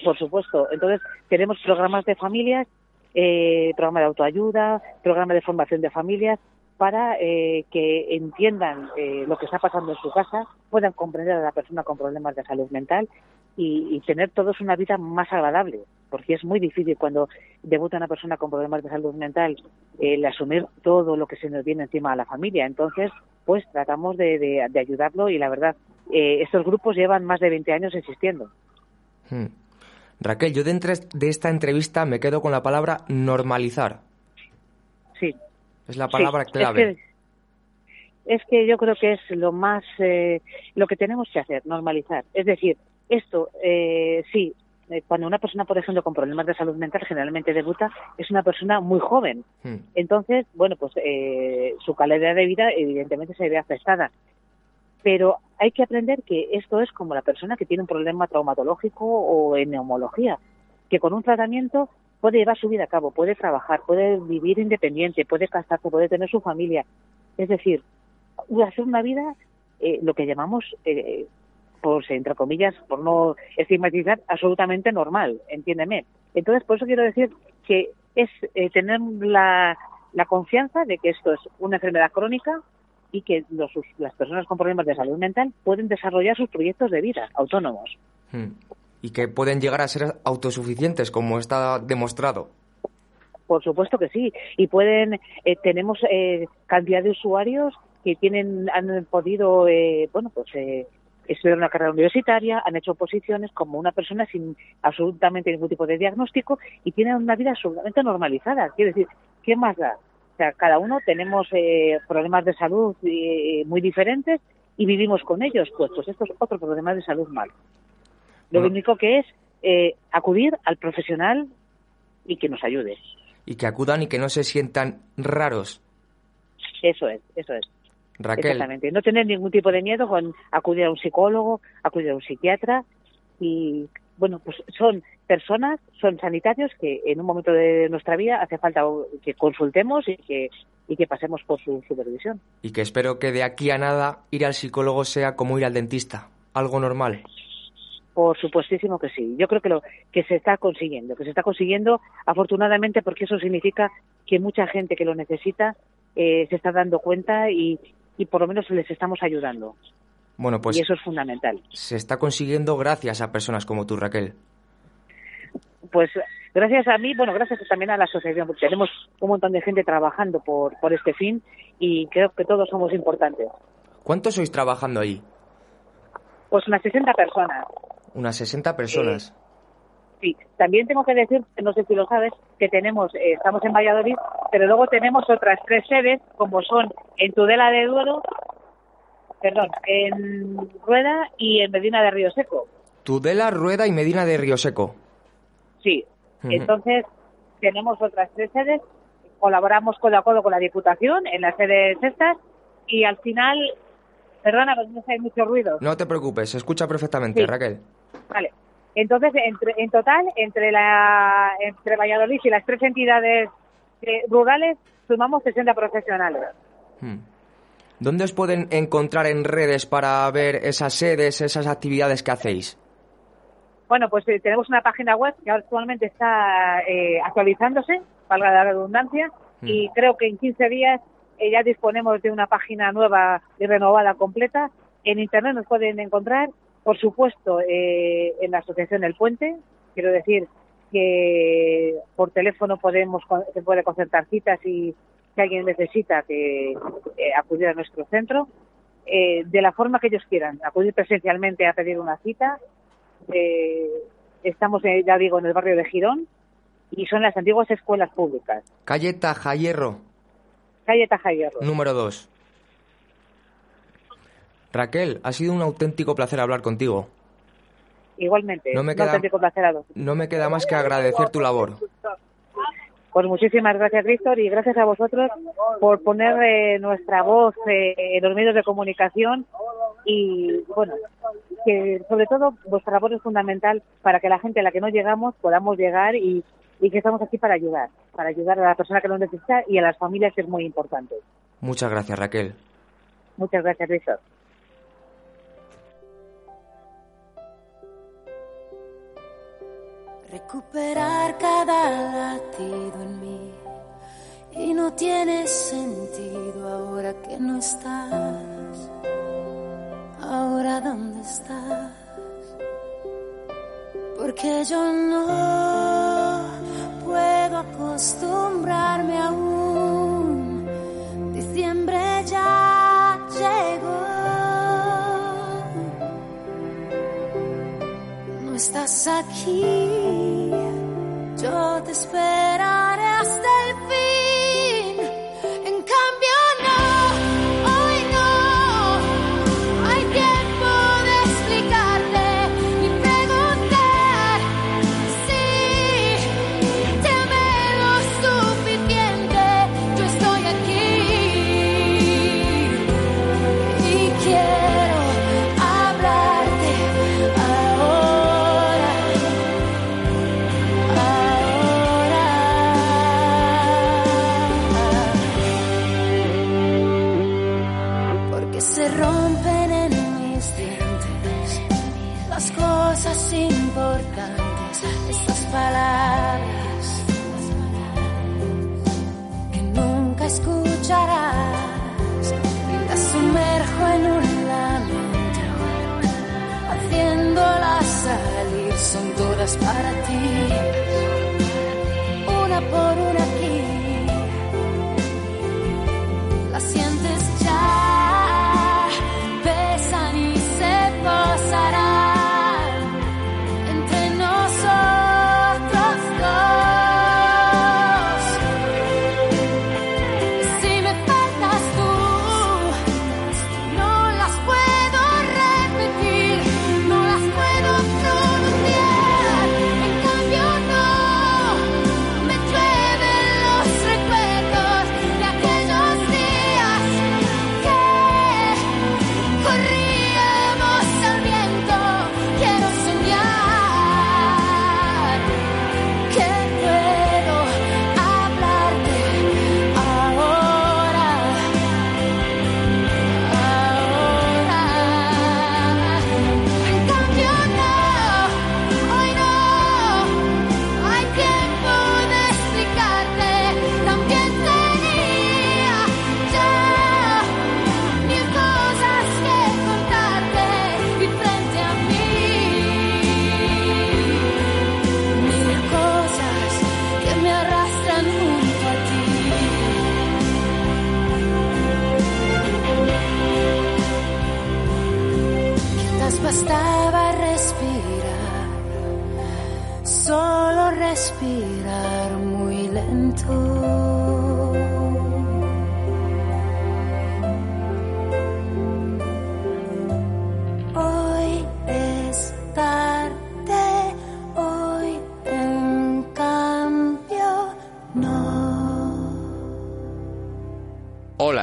[SPEAKER 9] Por supuesto. Entonces, tenemos programas de familias, eh, programa de autoayuda, programa de formación de familias, para eh, que entiendan eh, lo que está pasando en su casa, puedan comprender a la persona con problemas de salud mental y, y tener todos una vida más agradable, porque es muy difícil cuando debuta una persona con problemas de salud mental el asumir todo lo que se nos viene encima a la familia. Entonces, pues tratamos de, de- de ayudarlo y la verdad, eh, estos grupos llevan más de 20 años existiendo.
[SPEAKER 2] Hmm. Raquel, yo de, entre- de esta entrevista me quedo con la palabra normalizar.
[SPEAKER 9] Sí.
[SPEAKER 2] Es la palabra
[SPEAKER 9] Sí,
[SPEAKER 2] clave.
[SPEAKER 9] Es que, es que yo creo que es lo más, eh, lo que tenemos que hacer, normalizar. Es decir, esto, eh, sí, eh, cuando una persona, por ejemplo, con problemas de salud mental generalmente debuta, es una persona muy joven.
[SPEAKER 2] Hmm.
[SPEAKER 9] Entonces, bueno, pues eh, su calidad de vida evidentemente se ve afectada. Pero hay que aprender que esto es como la persona que tiene un problema traumatológico o en neumología, que con un tratamiento puede llevar su vida a cabo, puede trabajar, puede vivir independiente, puede casarse, puede tener su familia. Es decir, hacer una vida, eh, lo que llamamos, eh, pues entre comillas, por no estigmatizar, absolutamente normal, entiéndeme. Entonces, por eso quiero decir que es eh, tener la, confianza de que esto es una enfermedad crónica y que los, las personas con problemas de salud mental pueden desarrollar sus proyectos de vida autónomos.
[SPEAKER 2] Hmm. Y que pueden llegar a ser autosuficientes, como está demostrado.
[SPEAKER 9] Por supuesto que sí. Y pueden, eh, tenemos eh, cantidad de usuarios que tienen, han podido, eh, bueno, pues eh, estudiar una carrera universitaria, han hecho posiciones como una persona sin absolutamente ningún tipo de diagnóstico y tienen una vida absolutamente normalizada. Quiere decir, ¿qué más da? O sea, cada uno tenemos eh, problemas de salud eh, muy diferentes y vivimos con ellos. Pues, pues esto es otro problema de salud mal. Lo único que es eh, acudir al profesional y que nos ayude.
[SPEAKER 2] Y que acudan y que no se sientan raros.
[SPEAKER 9] Eso es, eso es.
[SPEAKER 2] Raquel,
[SPEAKER 9] Exactamente. No tener ningún tipo de miedo con acudir a un psicólogo, acudir a un psiquiatra y bueno, pues son personas, son sanitarios que en un momento de nuestra vida hace falta que consultemos y que y que pasemos por su supervisión.
[SPEAKER 2] y que espero que de aquí a nada ir al psicólogo sea como ir al dentista. Algo normal.
[SPEAKER 9] Por supuestísimo que sí. Yo creo que lo que se está consiguiendo, que se está consiguiendo afortunadamente porque eso significa que mucha gente que lo necesita eh, se está dando cuenta y, y por lo menos les estamos ayudando.
[SPEAKER 2] Bueno, pues
[SPEAKER 9] y eso es fundamental.
[SPEAKER 2] se está consiguiendo gracias a personas como tú, Raquel.
[SPEAKER 9] Pues gracias a mí, bueno, gracias también a la asociación, porque tenemos un montón de gente trabajando por, por este fin y creo que todos somos importantes.
[SPEAKER 2] ¿Cuántos sois trabajando ahí?
[SPEAKER 9] Pues unas 60 personas.
[SPEAKER 2] Unas 60 personas.
[SPEAKER 9] Sí, también tengo que decir, no sé si lo sabes, que tenemos, eh, estamos en Valladolid, pero luego tenemos otras tres sedes, como son en Tudela de Duero, perdón, en Rueda y en Medina de Río Seco.
[SPEAKER 2] Tudela, Rueda y Medina de Río Seco.
[SPEAKER 9] Sí, entonces tenemos otras tres sedes, colaboramos codo a codo con la Diputación en las sedes estas y al final, perdona, porque no sé, hay mucho ruido.
[SPEAKER 2] No te preocupes, se escucha perfectamente,
[SPEAKER 9] Sí.
[SPEAKER 2] Raquel.
[SPEAKER 9] Vale. Entonces, entre, en total, entre la entre Valladolid y las tres entidades eh, rurales, sumamos 60 profesionales.
[SPEAKER 2] Hmm. ¿Dónde os pueden encontrar en redes para ver esas sedes, esas actividades que hacéis?
[SPEAKER 9] Bueno, pues eh, tenemos una página web que actualmente está eh, actualizándose, valga la redundancia, y creo que en 15 días eh, ya disponemos de una página nueva y renovada completa. En Internet nos pueden encontrar, por supuesto, eh, en la Asociación El Puente. Quiero decir que por teléfono podemos se puede concertar citas y si alguien necesita que eh, acudir a nuestro centro eh, de la forma que ellos quieran, acudir presencialmente a pedir una cita. Eh, estamos, ya digo, en el barrio de Girón y son las antiguas escuelas públicas.
[SPEAKER 2] Calle Tajayerro,
[SPEAKER 9] Calle Tajayerro.
[SPEAKER 2] número 2. Raquel, ha sido un auténtico placer hablar contigo.
[SPEAKER 9] Igualmente,
[SPEAKER 2] No me
[SPEAKER 9] un
[SPEAKER 2] queda-
[SPEAKER 9] auténtico placer a.
[SPEAKER 2] No me queda más que agradecer tu labor.
[SPEAKER 9] Pues muchísimas gracias, Víctor, y gracias a vosotros por poner eh, nuestra voz eh, en los medios de comunicación y, bueno, que sobre todo vuestra labor es fundamental para que la gente a la que no llegamos podamos llegar y, y que estamos aquí para ayudar, para ayudar a la persona que lo necesita y a las familias que es muy importante.
[SPEAKER 2] Muchas gracias, Raquel.
[SPEAKER 9] Muchas gracias, Víctor.
[SPEAKER 10] Recuperar cada latido en mí y no tiene sentido ahora que no estás. Ahora dónde estás? Porque yo no puedo acostumbrarme aún. Diciembre ya llegó. Estás aquí. Yo te esperaré para ti,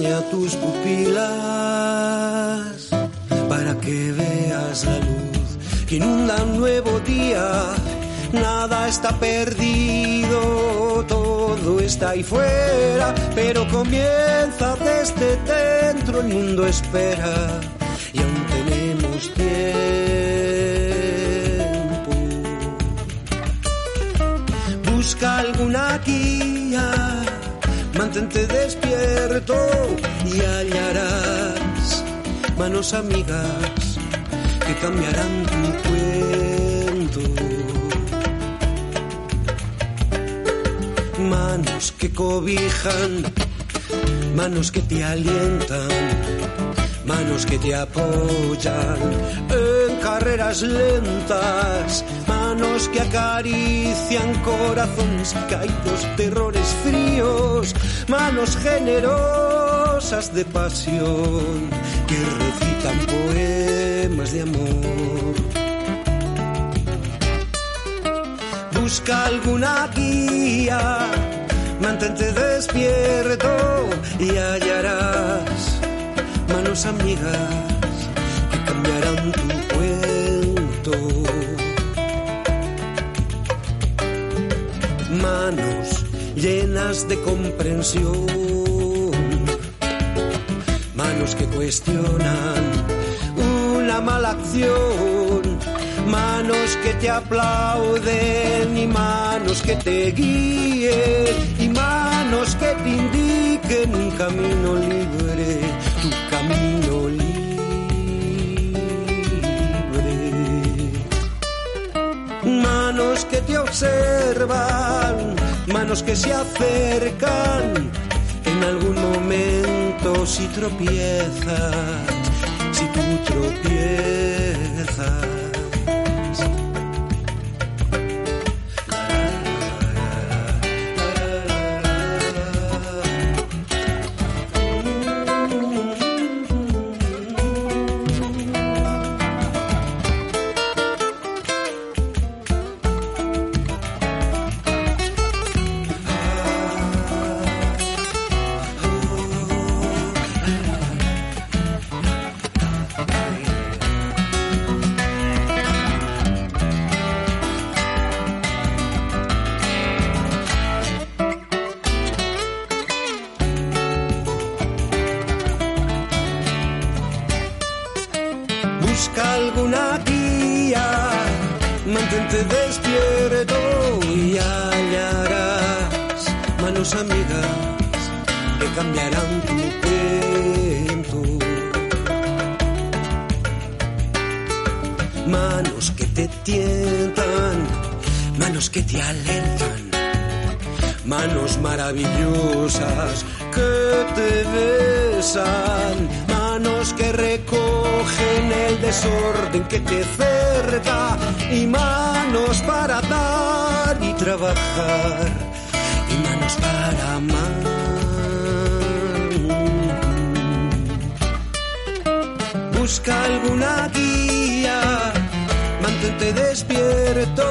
[SPEAKER 11] Empaña tus pupilas para que veas que inunda un nuevo día. Nada está perdido, todo está ahí fuera, pero comienza desde dentro, el mundo espera y aún tenemos tiempo. Busca alguna guía, mantente despierto y hallarás manos amigas que cambiarán tu cuento. Manos que cobijan, manos que te alientan, manos que te apoyan en carreras lentas, manos que acarician corazones caídos, terrores fríos, manos generosas de pasión que recitan poemas de amor. Busca alguna guía, mantente despierto y hallarás manos amigas que cambiarán tu cuento. Manos llenas de comprensión, manos que cuestionan una mala acción, manos que te aplauden y manos que te guíen y manos que te indiquen un camino libre, tu camino observan, manos que se acercan en algún momento si tropiezas, si tú tropiezas. Y manos para amar. Busca alguna guía, mantente despierto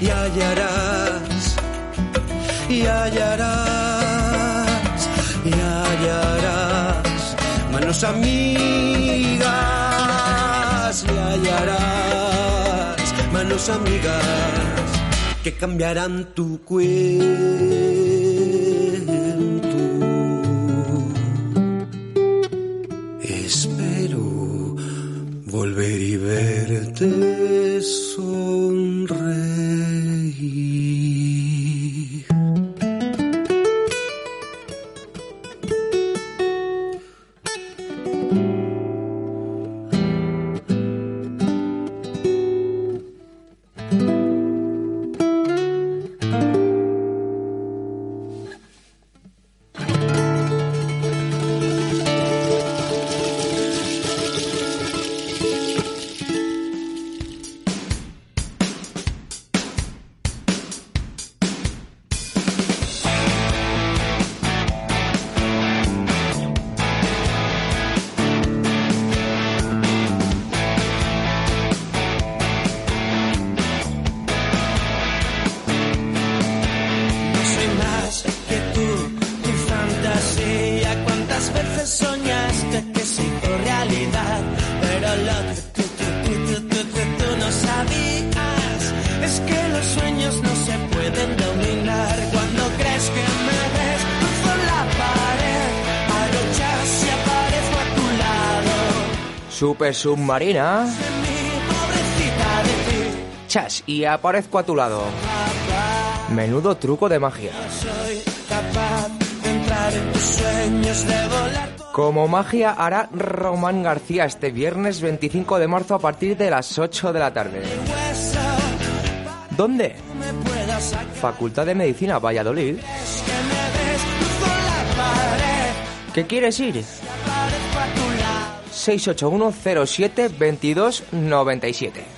[SPEAKER 11] y hallarás, y hallarás, y hallarás manos amigas, y hallarás manos amigas que cambiarán tu cuento. Espero volver y verte sonreír.
[SPEAKER 12] Submarina. Chas, y aparezco a tu lado. Menudo truco de magia. Como magia hará Román García este viernes 25 de marzo a partir de las 8 de la tarde. ¿Dónde? Facultad de Medicina, Valladolid. ¿Qué quieres ir? 681 07 22 97.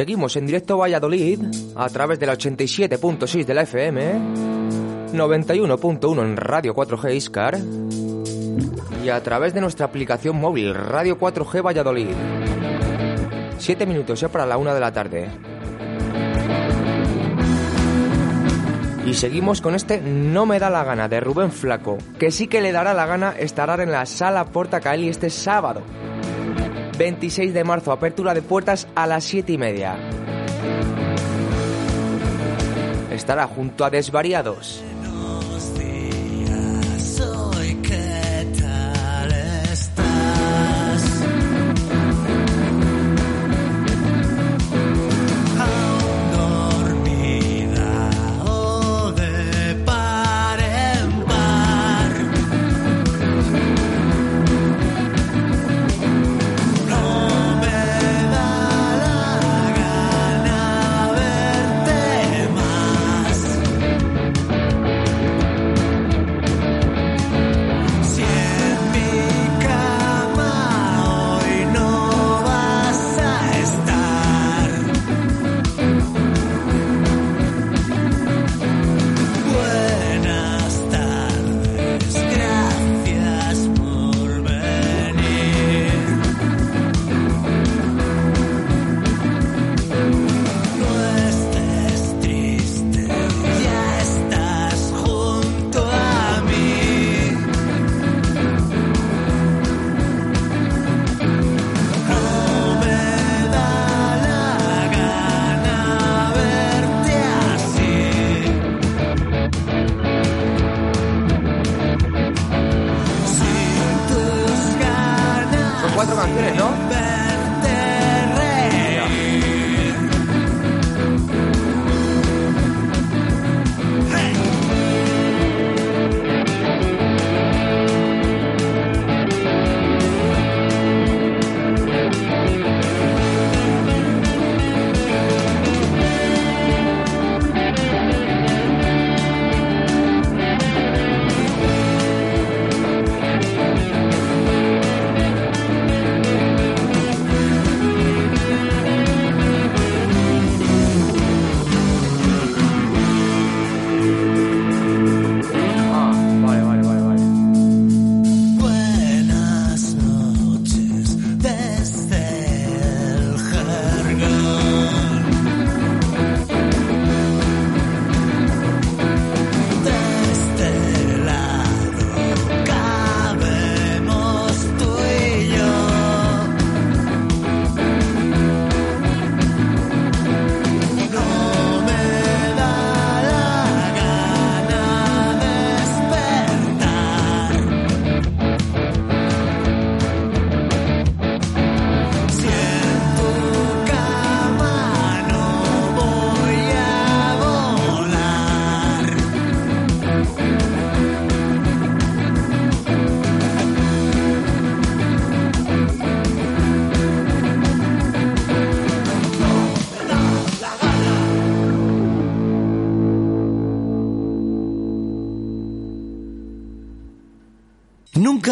[SPEAKER 12] Seguimos en directo Valladolid a través de la 87.6 de la FM, 91.1 en Radio 4G Iscar y a través de nuestra aplicación móvil Radio 4G Valladolid. Siete minutos ya para la una de la tarde. Y seguimos con este No me da la gana de Rubén Flaco, que sí que le dará la gana estar en la sala Porta Caeli este sábado. 26 de marzo, apertura de puertas a las 7 y media. Estará junto a Desvariados.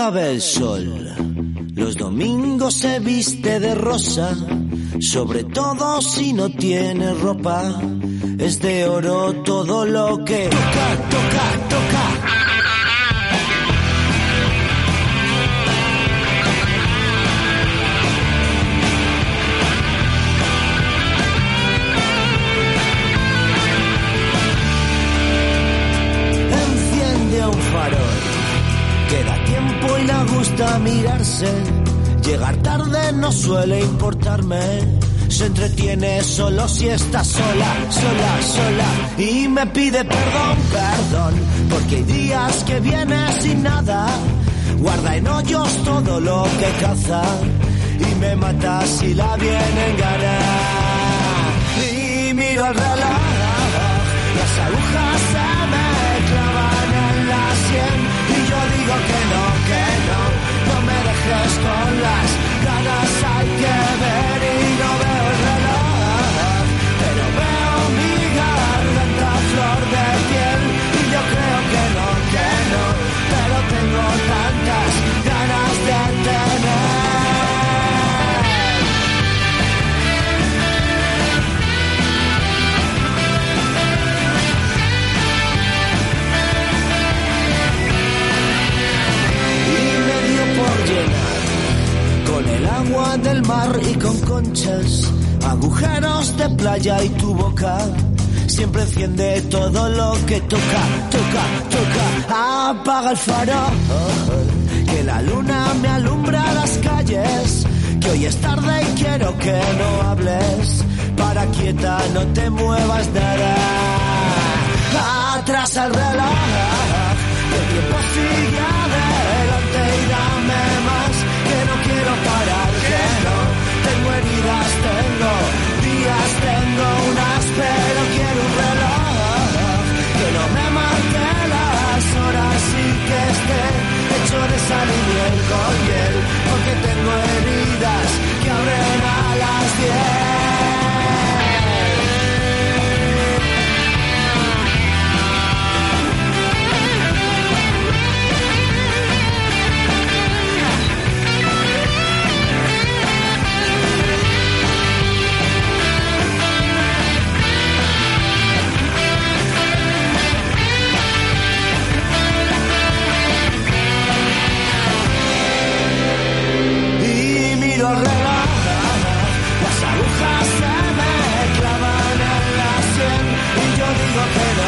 [SPEAKER 12] Ve el sol. Los domingos se viste de rosa, sobre todo si no tiene ropa. Es de oro todo lo que toca, toca, toca. Mirarse. Llegar tarde no suele importarme. Se entretiene solo si está sola, sola, sola. Y me pide perdón, perdón, porque hay días que viene sin nada. Guarda en hoyos todo lo que caza. Y me mata si la viene en gana. Y miro el reloj, las agujas se me clavan en la sien. Y yo digo que no con las ganas. Hay que ver y no veo el reloj, pero veo mi garganta flor de piel. Y yo creo que no, que no, pero tengo tantas ganas de tener. y me dio por llenar con el agua del mar y con conchas, agujeros de playa y tu boca. Siempre enciende todo lo que toca, toca, toca. Apaga el faro, que la luna me alumbra las calles. Que hoy es tarde y quiero que no hables. Para quieta, no te muevas nada. Atrás al reloj, el tiempo sigue adelante y dame más, que no quiero parar, heridas tengo, días tengo unas, pero quiero un reloj que no me mate las horas y que esté hecho de sal y miel con hiel, porque tengo heridas que abren a las 10. Las agujas se me clavan en la sien y yo digo que no,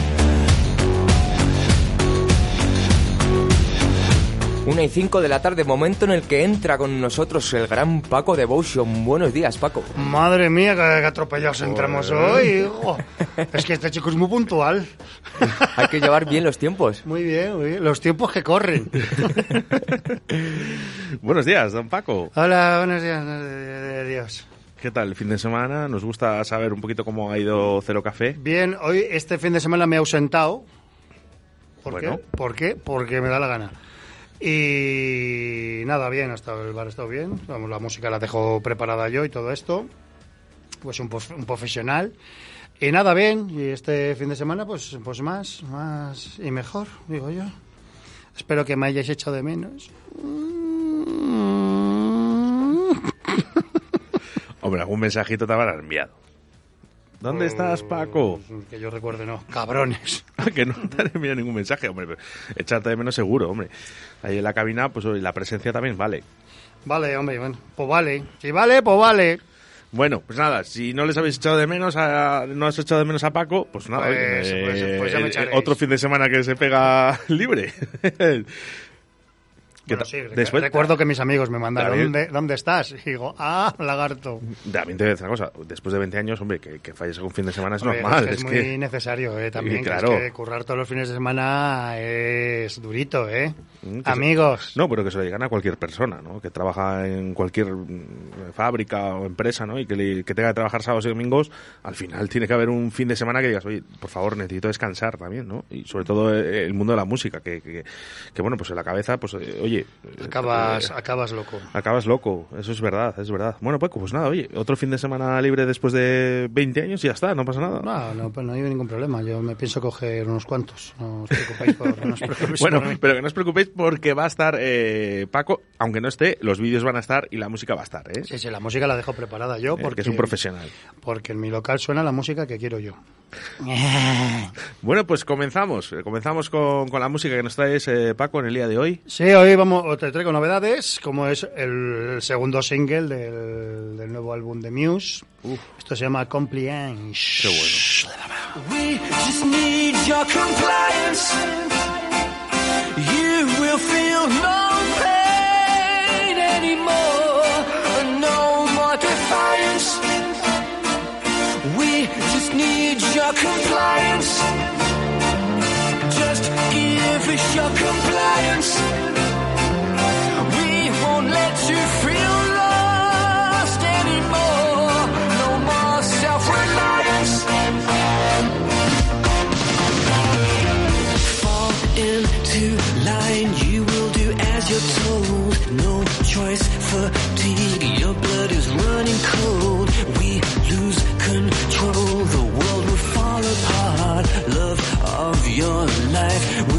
[SPEAKER 2] Una y cinco de la tarde, momento en el que entra con nosotros el gran Paco Devotion. Buenos días, Paco.
[SPEAKER 13] Madre mía, qué, qué atropellados entramos hoy. hijo. Es que este chico es muy puntual.
[SPEAKER 2] Hay que llevar bien los tiempos.
[SPEAKER 13] Muy bien, muy bien. Los tiempos que corren.
[SPEAKER 14] Buenos días, don Paco.
[SPEAKER 13] Hola, buenos días. Dios.
[SPEAKER 14] ¿Qué tal el fin de semana? Nos gusta saber un poquito cómo ha ido Cero Café.
[SPEAKER 13] Bien, hoy este fin de semana me he ausentado. ¿Por
[SPEAKER 14] Bueno.
[SPEAKER 13] qué? ¿Por qué? Porque me da la gana. Y nada, bien, hasta el bar ha estado bien. Vamos, la música la dejo preparada yo y todo esto. Pues un, un profesional. Y nada, bien. Y este fin de semana, pues, pues más, más y mejor, digo yo. Espero que me hayáis hecho de menos.
[SPEAKER 14] Hombre, algún mensajito te habrán enviado. ¿Dónde estás, Paco?
[SPEAKER 13] Que yo recuerde, no. Cabrones.
[SPEAKER 14] que no te han enviado ningún mensaje, hombre. pero Echarte de menos seguro, hombre. Ahí en la cabina, pues la presencia también vale.
[SPEAKER 13] Vale, hombre, bueno. Pues vale. Si vale, pues vale.
[SPEAKER 14] Bueno, pues nada, si no les habéis echado de menos, a, no has echado de menos a Paco, pues nada,
[SPEAKER 13] Pues- pues- pues ya me
[SPEAKER 14] eh,
[SPEAKER 13] echaréis.
[SPEAKER 14] otro fin de semana que se pega libre. ¿Qué
[SPEAKER 13] Bueno, sí,
[SPEAKER 14] Después-
[SPEAKER 13] recuerdo que mis amigos me mandaron. ¿dónde, ¿dónde estás? Y digo, ah, lagarto.
[SPEAKER 14] También te voy a decir una cosa, después de 20 años, hombre, que, que falles un fin de semana es normal.
[SPEAKER 13] Es, que es muy necesario, eh, también.
[SPEAKER 14] Y
[SPEAKER 13] que
[SPEAKER 14] claro.
[SPEAKER 13] es que currar todos los fines de semana es durito, ¿eh?
[SPEAKER 14] Mm, que se-
[SPEAKER 13] Amigos.
[SPEAKER 14] No, pero que se lo digan a cualquier persona, ¿no? Que trabaja en cualquier mm, fábrica o empresa, ¿no? Y que, le- que tenga que trabajar sábados y domingos, al final tiene que haber un fin de semana que digas, oye, por favor, necesito descansar también, ¿no? Y sobre todo eh, el mundo de la música, que, que, que, bueno, pues en la cabeza, pues, eh, oye... eh,
[SPEAKER 13] Acabas,
[SPEAKER 14] eh,
[SPEAKER 13] acabas loco.
[SPEAKER 14] Acabas loco, eso es verdad, es verdad. Bueno, Paco, pues nada, oye, otro fin de semana libre después de 20 años y ya está, no pasa nada.
[SPEAKER 13] No, no, pues no hay ningún problema. Yo me pienso coger unos cuantos. No os preocupéis por, no os preocupéis
[SPEAKER 14] Bueno,
[SPEAKER 13] por
[SPEAKER 14] pero que no os preocupéis porque va a estar eh, Paco, aunque no esté, los vídeos van a estar y la música va a estar, ¿eh?
[SPEAKER 13] Sí, sí, la música la dejo preparada yo
[SPEAKER 14] Eh,
[SPEAKER 13] porque
[SPEAKER 14] que es un profesional.
[SPEAKER 13] Porque en mi local suena la música que quiero yo.
[SPEAKER 14] Bueno, pues comenzamos. Eh, Comenzamos con, con la música que nos traes, eh, Paco, en el día de hoy.
[SPEAKER 13] Sí, hoy vamos, te traigo novedades, como es el segundo single del, del nuevo álbum de Muse. Esto se llama Compliance.
[SPEAKER 14] Qué bueno.
[SPEAKER 12] We just need your compliance. You will feel no pain anymore. Your compliance. Just give us your compliance. We won't let you feel lost anymore. No more self-reliance. Fall into line, you will do as you're told. No choice, fatigue, your life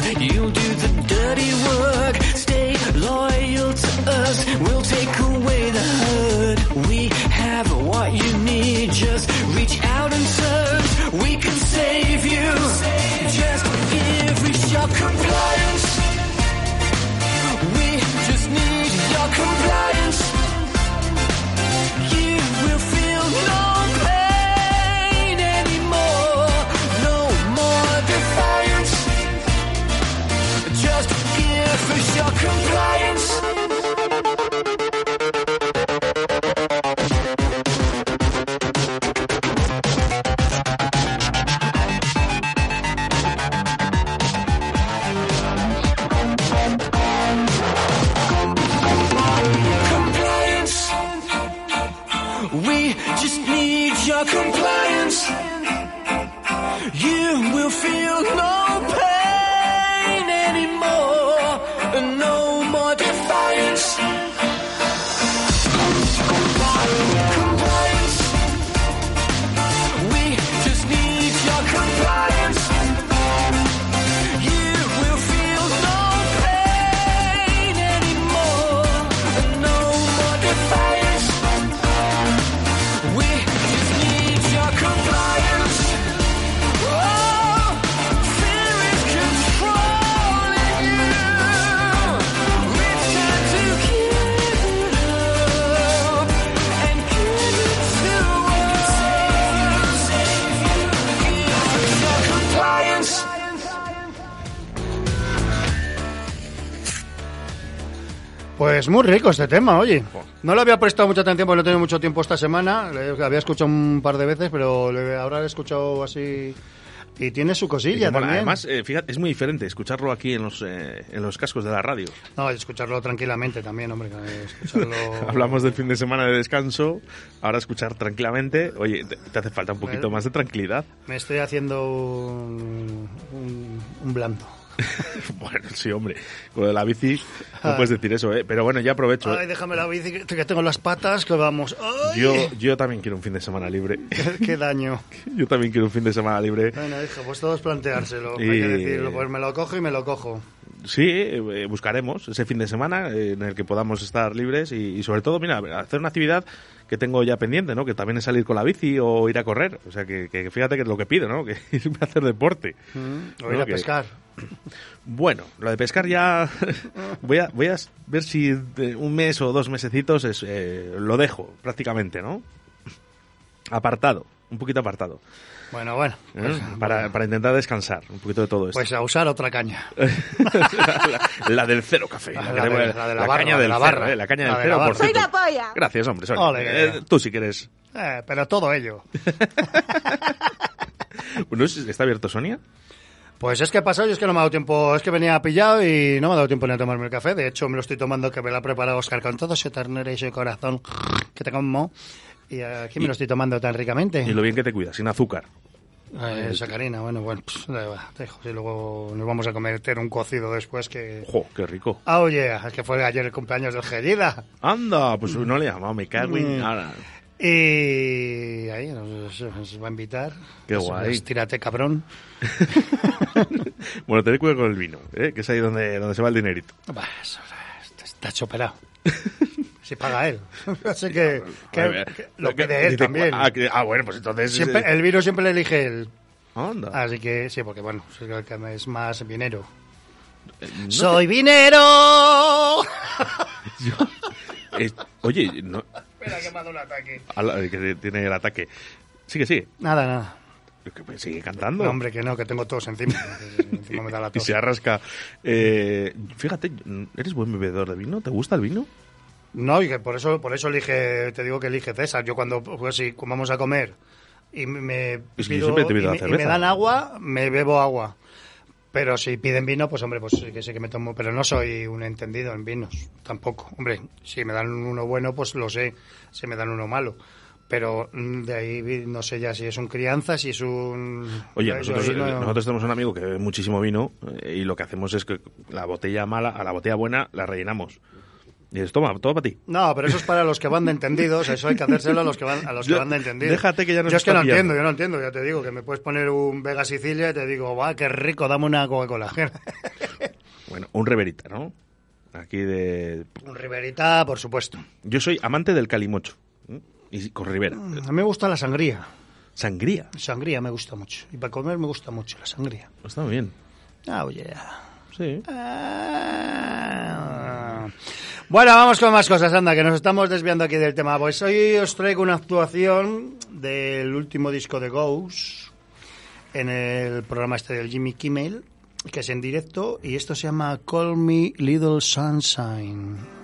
[SPEAKER 12] you
[SPEAKER 13] Pues muy rico este tema, oye. No le había prestado mucha atención porque no he tenido mucho tiempo esta semana. Le había escuchado un par de veces, pero le- ahora lo he escuchado así. Y tiene su cosilla
[SPEAKER 14] mola.
[SPEAKER 13] también.
[SPEAKER 14] Además, eh, fíjate, es muy diferente escucharlo aquí en los, eh, en los cascos de la radio.
[SPEAKER 13] No, escucharlo tranquilamente también, hombre. Escucharlo...
[SPEAKER 14] Hablamos del fin de semana de descanso, ahora escuchar tranquilamente. Oye, te, te hace falta un poquito más de tranquilidad.
[SPEAKER 13] Me estoy haciendo un, un, un blando.
[SPEAKER 14] bueno, sí, hombre, con lo de la bici no puedes decir eso, ¿eh? Pero bueno, ya aprovecho. ¿eh?
[SPEAKER 13] Ay, déjame la bici, que tengo las patas, que vamos. Ay,
[SPEAKER 14] Yo, yo también quiero un fin de semana libre.
[SPEAKER 13] qué daño.
[SPEAKER 14] yo también quiero un fin de semana libre.
[SPEAKER 13] Bueno, hijo, pues todo es planteárselo.
[SPEAKER 14] Y-
[SPEAKER 13] Hay que decirlo, pues me lo cojo y me lo cojo.
[SPEAKER 14] Sí, eh, buscaremos ese fin de semana eh, en el que podamos estar libres y, y sobre todo, mira, hacer una actividad que tengo ya pendiente, ¿no? Que también es salir con la bici o ir a correr. O sea, que, que fíjate que es lo que pido, ¿no? Que irme a hacer deporte.
[SPEAKER 13] Mm, o
[SPEAKER 14] ¿no?
[SPEAKER 13] ir a
[SPEAKER 14] Que-
[SPEAKER 13] pescar.
[SPEAKER 14] Bueno, lo de pescar ya voy a voy a ver si de un mes o dos mesecitos es, eh, lo dejo prácticamente, ¿no? Apartado, un poquito apartado.
[SPEAKER 13] Bueno, bueno.
[SPEAKER 14] ¿eh?
[SPEAKER 13] pues,
[SPEAKER 14] para, para intentar descansar un poquito de todo esto.
[SPEAKER 13] Pues a usar otra caña.
[SPEAKER 14] la, la del cero café.
[SPEAKER 13] La
[SPEAKER 14] que
[SPEAKER 13] de- la de la barra,
[SPEAKER 14] caña
[SPEAKER 13] la de
[SPEAKER 14] del
[SPEAKER 13] la
[SPEAKER 14] cero,
[SPEAKER 13] barra.
[SPEAKER 14] eh, la caña
[SPEAKER 13] La
[SPEAKER 14] del
[SPEAKER 13] de
[SPEAKER 14] cero,
[SPEAKER 13] la
[SPEAKER 14] por
[SPEAKER 13] barra.
[SPEAKER 14] cierto.
[SPEAKER 13] ¡Soy la polla!
[SPEAKER 14] Gracias, hombre.
[SPEAKER 13] Ole,
[SPEAKER 14] Eh, tú si quieres.
[SPEAKER 13] Eh, pero todo ello.
[SPEAKER 14] ¿No es- ¿Está abierto Sonia?
[SPEAKER 13] Pues es que ha pasado y es que no me ha dado tiempo. Es que venía pillado y no me ha dado tiempo ni a tomarme el café. De hecho, me lo estoy tomando que me lo ha preparado Oscar con todo ese ternura y ese corazón que te como. Y aquí me lo estoy tomando tan ricamente.
[SPEAKER 14] Y lo bien que te cuidas, sin azúcar.
[SPEAKER 13] Eh, sacarina, bueno, bueno, pues, dejo. Y luego nos vamos a cometer un cocido después que...
[SPEAKER 14] ¡Jo, qué rico!
[SPEAKER 13] Ah, oye, es que fue ayer el cumpleaños del Gerida.
[SPEAKER 14] Anda, pues no le he llamado, me cago en...
[SPEAKER 13] Mm.
[SPEAKER 14] Ahora.
[SPEAKER 13] Y ahí nos, nos va a invitar.
[SPEAKER 14] Qué guay.
[SPEAKER 13] pues, tírate, cabrón.
[SPEAKER 14] Bueno, ten cuidado con el vino, ¿eh? que es ahí donde, donde se va el dinerito.
[SPEAKER 13] Bah, eso, está, está choperado. Si paga él. Así que, que- que lo
[SPEAKER 14] que-
[SPEAKER 13] pide él también.
[SPEAKER 14] Ah, ah, bueno, pues entonces...
[SPEAKER 13] Siempre-
[SPEAKER 14] eh,
[SPEAKER 13] el vino siempre le elige él.
[SPEAKER 14] Anda.
[SPEAKER 13] Así que sí, porque bueno, es más vinero.
[SPEAKER 14] no
[SPEAKER 13] ¡Soy vinero!
[SPEAKER 14] eh, oye, no,
[SPEAKER 13] Espera, que me ha dado un ataque.
[SPEAKER 14] que tiene el ataque. Sigue, sigue.
[SPEAKER 13] Nada, nada.
[SPEAKER 14] Que pues Sigue cantando.
[SPEAKER 13] No, hombre, que no, que tengo tos encima. encima me da la
[SPEAKER 14] y
[SPEAKER 13] tos.
[SPEAKER 14] se arrasca. Eh, fíjate, ¿eres buen bebedor de vino? ¿Te gusta el vino?
[SPEAKER 13] No, y que por eso, por eso elige, te digo que elige César. Yo cuando, pues si vamos a comer y me,
[SPEAKER 14] Es que yo
[SPEAKER 13] pido- y me- y me dan agua, me bebo agua. Pero si piden vino, pues hombre, pues sí que sí que me tomo. Pero no soy un entendido en vinos, tampoco. Hombre, si me dan uno bueno, pues lo sé. Si me dan uno malo. Pero mm, de ahí no sé ya si es un crianza, si es un...
[SPEAKER 14] Oye, nosotros,
[SPEAKER 13] no-
[SPEAKER 14] nosotros tenemos un amigo que bebe muchísimo vino eh, y lo que hacemos es que la botella mala a la botella buena la rellenamos. Y dices, toma, todo para ti.
[SPEAKER 13] No, pero eso es para los que van de entendidos, eso hay que hacérselo a los que van, a los que
[SPEAKER 14] Yo-
[SPEAKER 13] van de entendidos.
[SPEAKER 14] déjate que ya nos
[SPEAKER 13] Yo es que no
[SPEAKER 14] pillando.
[SPEAKER 13] entiendo, yo no entiendo, ya te digo, que me puedes poner un Vega Sicilia y te digo, va, qué rico, dame una Coca-Cola.
[SPEAKER 14] Bueno, un reverita, ¿no? Aquí de...
[SPEAKER 13] un Riverita, por supuesto.
[SPEAKER 14] Yo soy amante del calimocho. ¿eh? Y con Rivera.
[SPEAKER 13] A mí me gusta la sangría.
[SPEAKER 14] ¿Sangría?
[SPEAKER 13] Sangría me gusta mucho. Y para comer me gusta mucho la sangría.
[SPEAKER 14] Está muy bien.
[SPEAKER 13] Ah, oye.
[SPEAKER 14] Sí.
[SPEAKER 13] Ah. Bueno, vamos con más cosas, anda, que nos estamos desviando aquí del tema. Pues hoy os traigo una actuación del último disco de Ghost en el programa este del Jimmy Kimmel, que es en directo, y esto se llama Call Me Little Sunshine.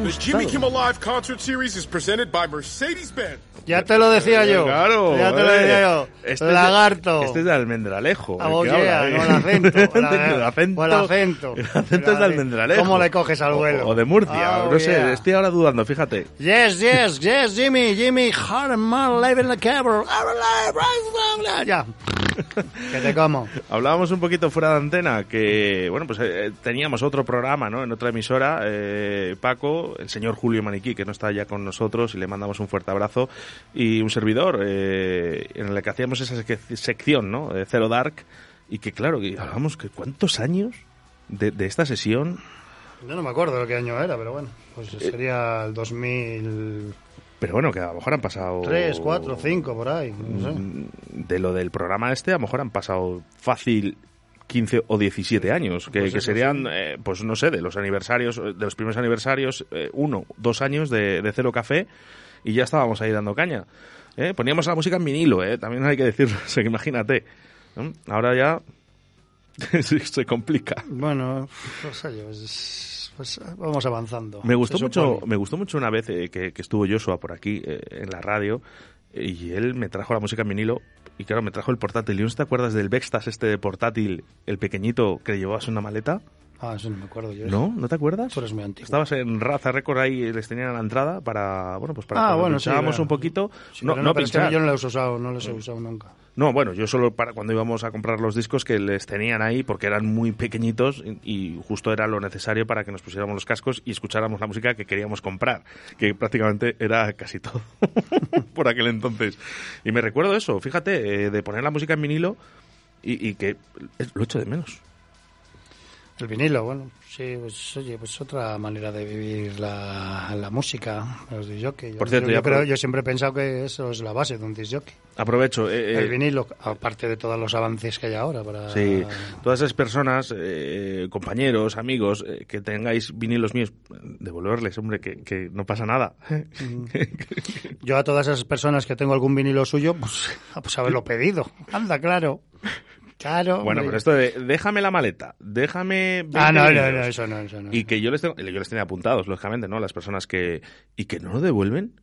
[SPEAKER 14] Ha
[SPEAKER 15] The
[SPEAKER 14] gustado.
[SPEAKER 15] Jimmy Kimmel Live concert series is presented by Mercedes-Benz.
[SPEAKER 13] Ya te lo decía yo.
[SPEAKER 14] Claro.
[SPEAKER 13] Ya te lo
[SPEAKER 14] eh.
[SPEAKER 13] decía yo.
[SPEAKER 14] Este es
[SPEAKER 13] Lagarto.
[SPEAKER 14] este es de almendralejo.
[SPEAKER 13] Ah,
[SPEAKER 14] el que
[SPEAKER 13] yeah,
[SPEAKER 14] habla,
[SPEAKER 13] con
[SPEAKER 14] ¿eh?
[SPEAKER 13] el acento,
[SPEAKER 14] el acento.
[SPEAKER 13] el acento.
[SPEAKER 14] el acento es de almendralejo.
[SPEAKER 13] ¿Cómo le coges al
[SPEAKER 14] O-
[SPEAKER 13] vuelo?
[SPEAKER 14] O, de Murcia.
[SPEAKER 13] Oh,
[SPEAKER 14] no sé,
[SPEAKER 13] yeah.
[SPEAKER 14] estoy ahora dudando, fíjate.
[SPEAKER 13] Yes, yes, yes, Jimmy, Jimmy, Harman, live in the cable. Ya. Que te como.
[SPEAKER 14] Hablábamos un poquito fuera de antena que, bueno, pues eh, teníamos otro programa, ¿no? En otra emisora, eh, Paco, el señor Julio Maniquí, que no está ya con nosotros y le mandamos un fuerte abrazo, y un servidor, eh, en el que hacíamos esa sec- sección, ¿no? De Zero Dark, y que, claro, que que cuántos años de, de esta sesión
[SPEAKER 13] Yo no me acuerdo de qué año era, pero bueno. Pues
[SPEAKER 14] Eh,
[SPEAKER 13] sería el 2003,
[SPEAKER 14] Pero bueno, que a lo mejor han pasado...
[SPEAKER 13] 4, 5, por ahí. No sé.
[SPEAKER 14] Mm, De lo del programa este, a lo mejor han pasado fácil 15 o 17 años, que,
[SPEAKER 13] Pues
[SPEAKER 14] que serían,
[SPEAKER 13] sí.
[SPEAKER 14] eh, pues no sé, de los aniversarios, de los primeros aniversarios, eh, uno, dos años de, de Cero Café, y ya estábamos ahí dando caña. ¿Eh? Poníamos la música en vinilo, ¿eh? también hay que decirlo, o sea, que imagínate. ¿no? Ahora ya se complica.
[SPEAKER 13] Bueno, pues, pues, pues vamos avanzando.
[SPEAKER 14] Me gustó
[SPEAKER 13] Se
[SPEAKER 14] mucho,
[SPEAKER 13] supone.
[SPEAKER 14] me gustó mucho una vez eh, que, que estuvo Joshua por aquí eh, en la radio y él me trajo la música en vinilo y claro, me trajo el portátil. ¿Y no te acuerdas del Vextas este de portátil, el pequeñito que llevabas una maleta?
[SPEAKER 13] Ah, eso no me acuerdo yo.
[SPEAKER 14] ¿No? ¿No te acuerdas?
[SPEAKER 13] Tú eres muy antiguo.
[SPEAKER 14] Estabas en Raza Record ahí, les tenían a la entrada para, bueno, pues para
[SPEAKER 13] Ah, bueno, sí,
[SPEAKER 14] pinchábamos
[SPEAKER 13] claro.
[SPEAKER 14] un poquito.
[SPEAKER 13] Sí,
[SPEAKER 14] no, no
[SPEAKER 13] pero es que
[SPEAKER 14] pinchar.
[SPEAKER 13] yo no los he usado, no los he usado nunca.
[SPEAKER 14] No, bueno, yo solo para cuando íbamos a comprar los discos que les tenían ahí porque eran muy pequeñitos y, y justo era lo necesario para que nos pusiéramos los cascos y escucháramos la música que queríamos comprar, que prácticamente era casi todo por aquel entonces. Y me recuerdo eso, fíjate, eh, de poner la música en vinilo y, y que es- lo echo de menos.
[SPEAKER 13] El vinilo, bueno, sí, pues oye, pues otra manera de vivir la, la música, los disc
[SPEAKER 14] Por cierto,
[SPEAKER 13] yo, creo- yo siempre he pensado que eso es la base de un disc
[SPEAKER 14] Aprovecho. eh,
[SPEAKER 13] El
[SPEAKER 14] eh,
[SPEAKER 13] vinilo, aparte de todos los avances que hay ahora para...
[SPEAKER 14] Sí, todas esas personas, eh, compañeros, amigos, eh, que tengáis vinilos míos, devolverles, hombre, que, que no pasa nada.
[SPEAKER 13] Yo a todas esas personas que tengo algún vinilo suyo, pues, pues haberlo pedido. Anda, claro. Claro.
[SPEAKER 14] Bueno,
[SPEAKER 13] hombre.
[SPEAKER 14] pero esto de déjame la maleta, déjame. 20
[SPEAKER 13] Ah, no, no,
[SPEAKER 14] vinilos".
[SPEAKER 13] no, eso no, eso no.
[SPEAKER 14] Y que yo les, tengo, yo les tenía apuntados, lógicamente, ¿no? Las personas que. Y que no lo devuelven.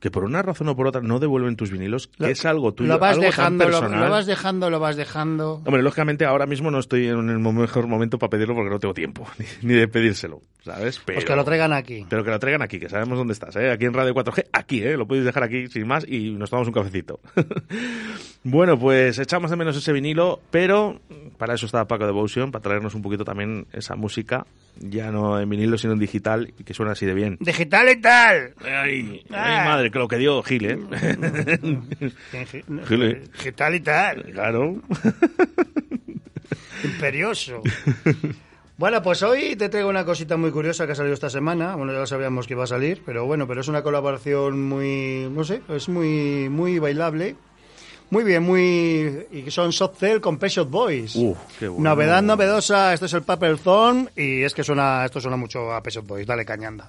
[SPEAKER 14] Que por una razón o por otra no devuelven tus vinilos, que
[SPEAKER 13] Lo-
[SPEAKER 14] es algo tuyo.
[SPEAKER 13] lo vas
[SPEAKER 14] algo
[SPEAKER 13] dejando, lo,
[SPEAKER 14] personal.
[SPEAKER 13] lo vas dejando, lo vas dejando.
[SPEAKER 14] Hombre, lógicamente ahora mismo no estoy en el mejor momento para pedirlo porque no tengo tiempo, ni, ni de pedírselo, ¿sabes? Pero,
[SPEAKER 13] Pues que lo traigan aquí.
[SPEAKER 14] Pero que lo traigan aquí, que sabemos dónde estás, ¿eh? Aquí en Radio 4G, aquí, ¿eh? Lo podéis dejar aquí sin más y nos tomamos un cafecito. bueno, pues echamos de menos ese vinilo, pero para eso está Paco Devotion, para traernos un poquito también esa música, ya no en vinilo, sino en digital, y que suena así de bien.
[SPEAKER 13] Digital y tal.
[SPEAKER 14] Ay, ay,
[SPEAKER 13] Ah.
[SPEAKER 14] madre, que lo que dio Gil, ¿eh? Gil, ¿eh?
[SPEAKER 12] ¿Qué tal y tal?
[SPEAKER 14] Claro.
[SPEAKER 12] Imperioso. Bueno, pues hoy te traigo una cosita muy curiosa que ha salido esta semana. Bueno, ya lo sabíamos que iba a salir, pero bueno, pero es una colaboración muy, no sé, es muy, muy bailable. Muy bien, muy... Y son Soft Cell con Pet Shop Boys.
[SPEAKER 14] Uh, qué bueno.
[SPEAKER 12] Novedad novedosa, este es el Paper Thorn y es que suena, esto suena mucho a Pet Shop Boys. Dale, cañanda.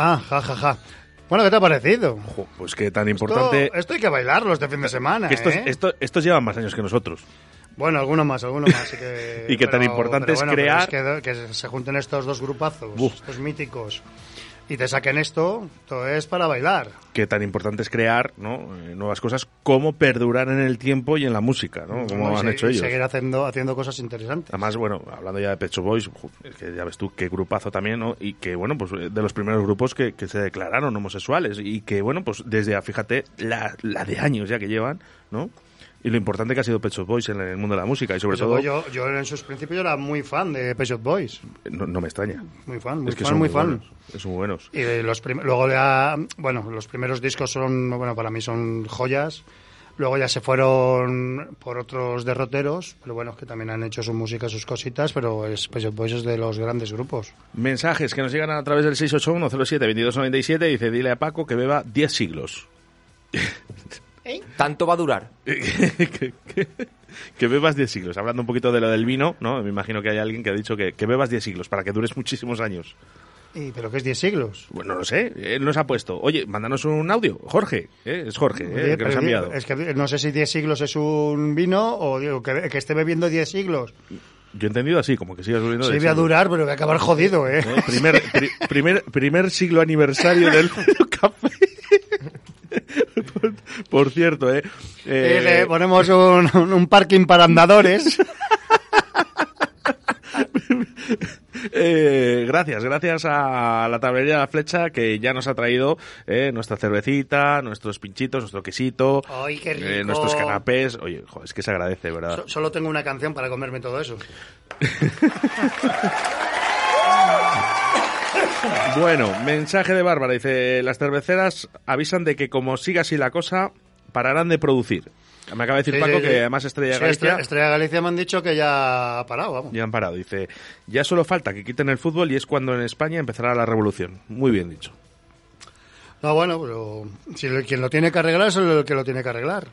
[SPEAKER 12] Ah, ja, ja, ja. Bueno, ¿qué te ha parecido?
[SPEAKER 14] Pues que tan importante...
[SPEAKER 12] Esto, esto hay que bailarlo este fin de semana,
[SPEAKER 14] que estos,
[SPEAKER 12] ¿eh?
[SPEAKER 14] esto- estos llevan más años que nosotros.
[SPEAKER 12] Bueno, alguno más, alguno más. y que,
[SPEAKER 14] Y que tan importante es
[SPEAKER 12] bueno,
[SPEAKER 14] crear-
[SPEAKER 12] es que, que se junten estos dos grupazos,
[SPEAKER 14] Uf.
[SPEAKER 12] estos míticos, y te saquen esto, todo es para bailar.
[SPEAKER 14] Que tan importante es crear ¿no? Eh, nuevas cosas, cómo perdurar en el tiempo y en la música, ¿no? Como han hecho ellos.
[SPEAKER 12] seguir haciendo, haciendo cosas interesantes.
[SPEAKER 14] Además, bueno, hablando ya de Pecho Boys, es que ya ves tú qué grupazo también, ¿no? Y que, bueno, pues de los primeros grupos que, que se declararon homosexuales y que, bueno, pues desde, fíjate, la, la de años ya que llevan, ¿no? Y lo importante que ha sido Pet Shop Boys en el mundo de la música y sobre todo...
[SPEAKER 12] yo, yo en sus principios era muy fan de Pet Shop Boys.
[SPEAKER 14] No, no me extraña.
[SPEAKER 12] Muy fan, muy
[SPEAKER 14] es que
[SPEAKER 12] fan,
[SPEAKER 14] son
[SPEAKER 12] muy
[SPEAKER 14] muy
[SPEAKER 12] fan.
[SPEAKER 14] buenos. Son muy buenos.
[SPEAKER 12] Y los luego ya, bueno, los primeros discos son, bueno, para mí son joyas. Luego ya se fueron por otros derroteros, pero bueno, que también han hecho su música, sus cositas, pero es Pet Shop Boys es de los grandes grupos.
[SPEAKER 14] Mensajes que nos llegan a través del 681-07-2297. Dice, dile a Paco que beba 10 siglos.
[SPEAKER 2] ¿Tanto va a durar?
[SPEAKER 14] que, que- que bebas 10 siglos. Hablando un poquito de lo del vino, ¿no? Me imagino que hay alguien que ha dicho que, que bebas 10 siglos para que dures muchísimos años.
[SPEAKER 13] ¿Y pero qué es 10 siglos?
[SPEAKER 14] Bueno, no lo sé, él nos ha puesto. Oye, mándanos un audio. Jorge, ¿eh? es Jorge, ¿eh?
[SPEAKER 13] Oye,
[SPEAKER 14] el que nos ha enviado.
[SPEAKER 13] Es que no sé si 10 siglos es un vino o digo, que, que esté bebiendo 10 siglos.
[SPEAKER 14] Yo he entendido así, como que sigas subiendo
[SPEAKER 13] Sí, voy a durar, pero voy a acabar jodido, ¿eh?
[SPEAKER 14] ¿Eh? Primer, pri- primer, primer siglo aniversario del café. por, cierto, ¿eh?
[SPEAKER 13] Eh,
[SPEAKER 14] Eh,
[SPEAKER 13] ponemos un, parking para andadores.
[SPEAKER 14] Eh, gracias, gracias a la tablería de la flecha que ya nos ha traído eh, nuestra cervecita, nuestros pinchitos, nuestro quesito,
[SPEAKER 13] ¡Ay, qué rico!
[SPEAKER 14] eh, nuestros canapés. Oye, jo, es que se agradece, ¿verdad?
[SPEAKER 13] So- solo tengo una canción para comerme todo eso.
[SPEAKER 14] Bueno, mensaje de Bárbara. Dice, las cerveceras avisan de que como siga así la cosa, pararán de producir. Me acaba de decir
[SPEAKER 13] Sí,
[SPEAKER 14] Paco
[SPEAKER 13] sí, sí.
[SPEAKER 14] que además Estrella Galicia
[SPEAKER 13] Estre- Estrella Galicia me han dicho que ya ha parado, vamos.
[SPEAKER 14] ya han parado. Dice, ya solo falta que quiten el fútbol y es cuando en España empezará la revolución. Muy bien dicho.
[SPEAKER 13] No, bueno, pero si quien lo tiene que arreglar es el que lo tiene que arreglar.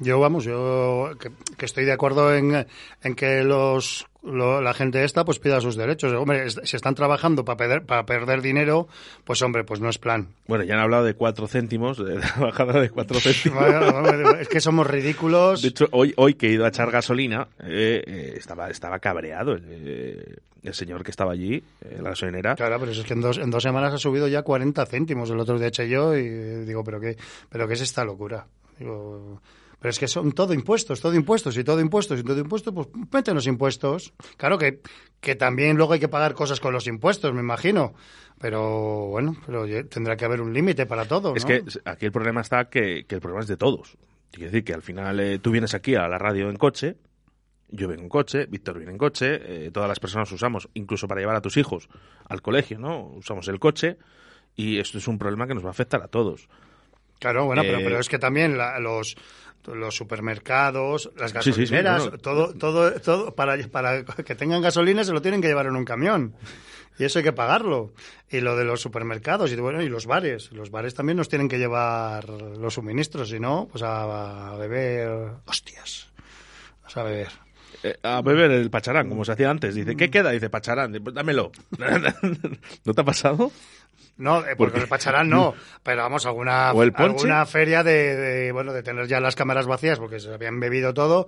[SPEAKER 13] Yo, vamos, yo que, que estoy de acuerdo en, en que los lo- la gente esta pues pida sus derechos. Hombre, si están trabajando para perder, para perder dinero, pues hombre, pues no es plan.
[SPEAKER 14] Bueno, ya han hablado de cuatro céntimos, de la bajada de cuatro céntimos.
[SPEAKER 13] Bueno, es que somos ridículos.
[SPEAKER 14] De hecho, hoy, hoy que he ido a echar gasolina, eh, eh, estaba, estaba cabreado el, eh, el señor que estaba allí, eh, la gasolinera.
[SPEAKER 13] Claro, pero es que en dos, en dos semanas ha subido ya 40 céntimos. El otro día eché yo y digo, ¿pero qué, pero qué es esta locura? Digo, pero es que son todo impuestos, todo impuestos y todo impuestos y todo impuestos, pues métenos impuestos. Claro que, que también luego hay que pagar cosas con los impuestos, me imagino. Pero bueno, pero tendrá que haber un límite para todo.
[SPEAKER 14] Es
[SPEAKER 13] ¿no?
[SPEAKER 14] que aquí el problema está que, que el problema es de todos. Quiere decir que al final eh, tú vienes aquí a la radio en coche, yo vengo en coche, Víctor viene en coche, eh, todas las personas usamos, incluso para llevar a tus hijos al colegio, ¿no? Usamos el coche y esto es un problema que nos va a afectar a todos.
[SPEAKER 13] Claro, bueno, pero,
[SPEAKER 14] Eh,
[SPEAKER 13] pero es que también la- los, los supermercados, las
[SPEAKER 14] Sí, sí, sí,
[SPEAKER 13] gasolineras, todo, todo, todo para, para que tengan gasolina se lo tienen que llevar en un camión. Y eso hay que pagarlo. Y lo de los supermercados y bueno, y los bares. Los bares también nos tienen que llevar los suministros, si no, pues a, a beber hostias. Pues a beber.
[SPEAKER 14] Eh, a beber el pacharán, como se hacía antes. Dice, ¿qué queda? Dice, pacharán. "Pues dámelo. ¿No te ha pasado?
[SPEAKER 13] No, eh, porque el pacharán no, pero vamos, alguna,
[SPEAKER 14] ¿O el ponche?
[SPEAKER 13] alguna feria de, de, bueno, de tener ya las cámaras vacías porque se habían bebido todo.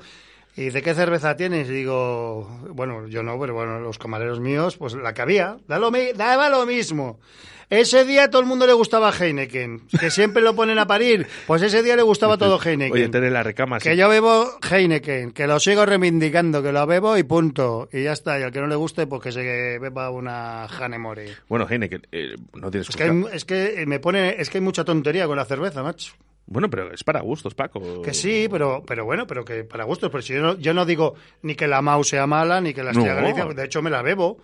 [SPEAKER 13] Y dice, ¿qué cerveza tienes? Y digo, bueno, yo no, pero bueno, los camareros míos, pues la que había, da lo mi- daba lo mismo. Ese día todo el mundo le gustaba Heineken, que siempre lo ponen a parir, pues ese día le gustaba todo Heineken.
[SPEAKER 14] Oye, tener la recama.
[SPEAKER 13] Que yo bebo Heineken, que lo sigo reivindicando, que lo bebo y punto. Y ya está, y al que no le guste, pues que se beba una Hanemore.
[SPEAKER 14] Bueno, Heineken, eh, no tienes
[SPEAKER 13] Es que, hay, es que me pone, es que hay mucha tontería con la cerveza, macho.
[SPEAKER 14] Bueno, pero es para gustos, Paco.
[SPEAKER 13] Que sí, pero, pero bueno, pero que para gustos. Pero si yo no, yo no digo ni que la Mau sea mala, ni que la Estrella
[SPEAKER 14] No.
[SPEAKER 13] Galicia, de hecho me la bebo.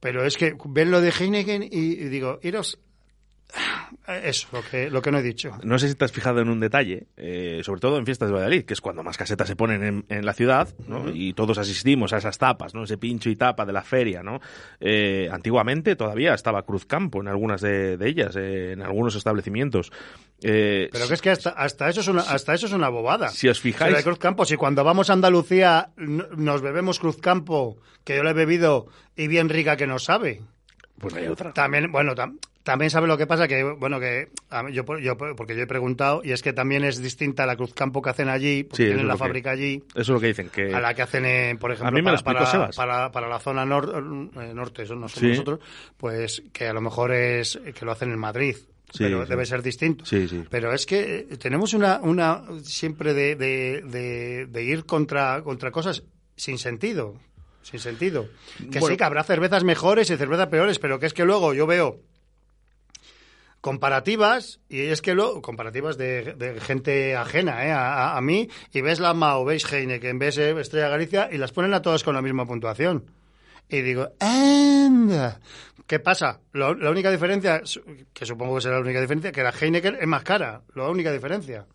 [SPEAKER 13] Pero es que ven lo de Heineken y, y digo, iros. Eso, lo que, lo que no he dicho.
[SPEAKER 14] No sé si te has fijado en un detalle, eh, sobre todo en fiestas de Valladolid, que es cuando más casetas se ponen en, en la ciudad, ¿no? Y todos asistimos a esas tapas, ¿no? Ese pincho y tapa de la feria, ¿no? Eh, antiguamente todavía estaba Cruzcampo en algunas de, de ellas, eh, en algunos establecimientos. Eh,
[SPEAKER 13] Pero que es que hasta, hasta eso es una, hasta eso es una bobada.
[SPEAKER 14] Si os fijáis-
[SPEAKER 13] de Cruz Campo, si cuando vamos a Andalucía nos bebemos Cruz Campo, que yo la he bebido y bien rica que no sabe.
[SPEAKER 14] Pues hay otra.
[SPEAKER 13] También, bueno, tam- también sabe lo que pasa, que, bueno, que mí- yo, yo, por- porque yo he preguntado, y es que también es distinta la Cruz Campo que hacen allí, porque
[SPEAKER 14] Sí,
[SPEAKER 13] tienen la
[SPEAKER 14] lo que-
[SPEAKER 13] fábrica allí,
[SPEAKER 14] Eso es lo que dicen, que...
[SPEAKER 13] a la que hacen, en, por ejemplo,
[SPEAKER 14] lo
[SPEAKER 13] para, para,
[SPEAKER 14] Sebas.
[SPEAKER 13] para- para la zona nor- eh, norte, eso no somos
[SPEAKER 14] Sí.
[SPEAKER 13] nosotros, pues que a lo mejor es que lo hacen en Madrid.
[SPEAKER 14] Sí,
[SPEAKER 13] pero
[SPEAKER 14] sí.
[SPEAKER 13] debe ser distinto.
[SPEAKER 14] Sí, sí.
[SPEAKER 13] Pero es que tenemos una, una siempre de, de, de- de ir contra, contra cosas sin sentido. Sin sentido. Que
[SPEAKER 14] Bueno.
[SPEAKER 13] sí, que habrá cervezas mejores y cervezas peores, pero que es que luego yo veo comparativas y es que luego comparativas de, de gente ajena ¿eh? a, a- a mí y ves la Mao, ves Heineken, ves Estrella Galicia y las ponen a todas con la misma puntuación. Y digo, anda. ¿Qué pasa? La única diferencia, que supongo que será la única diferencia, que la Heineken es más cara. La única diferencia.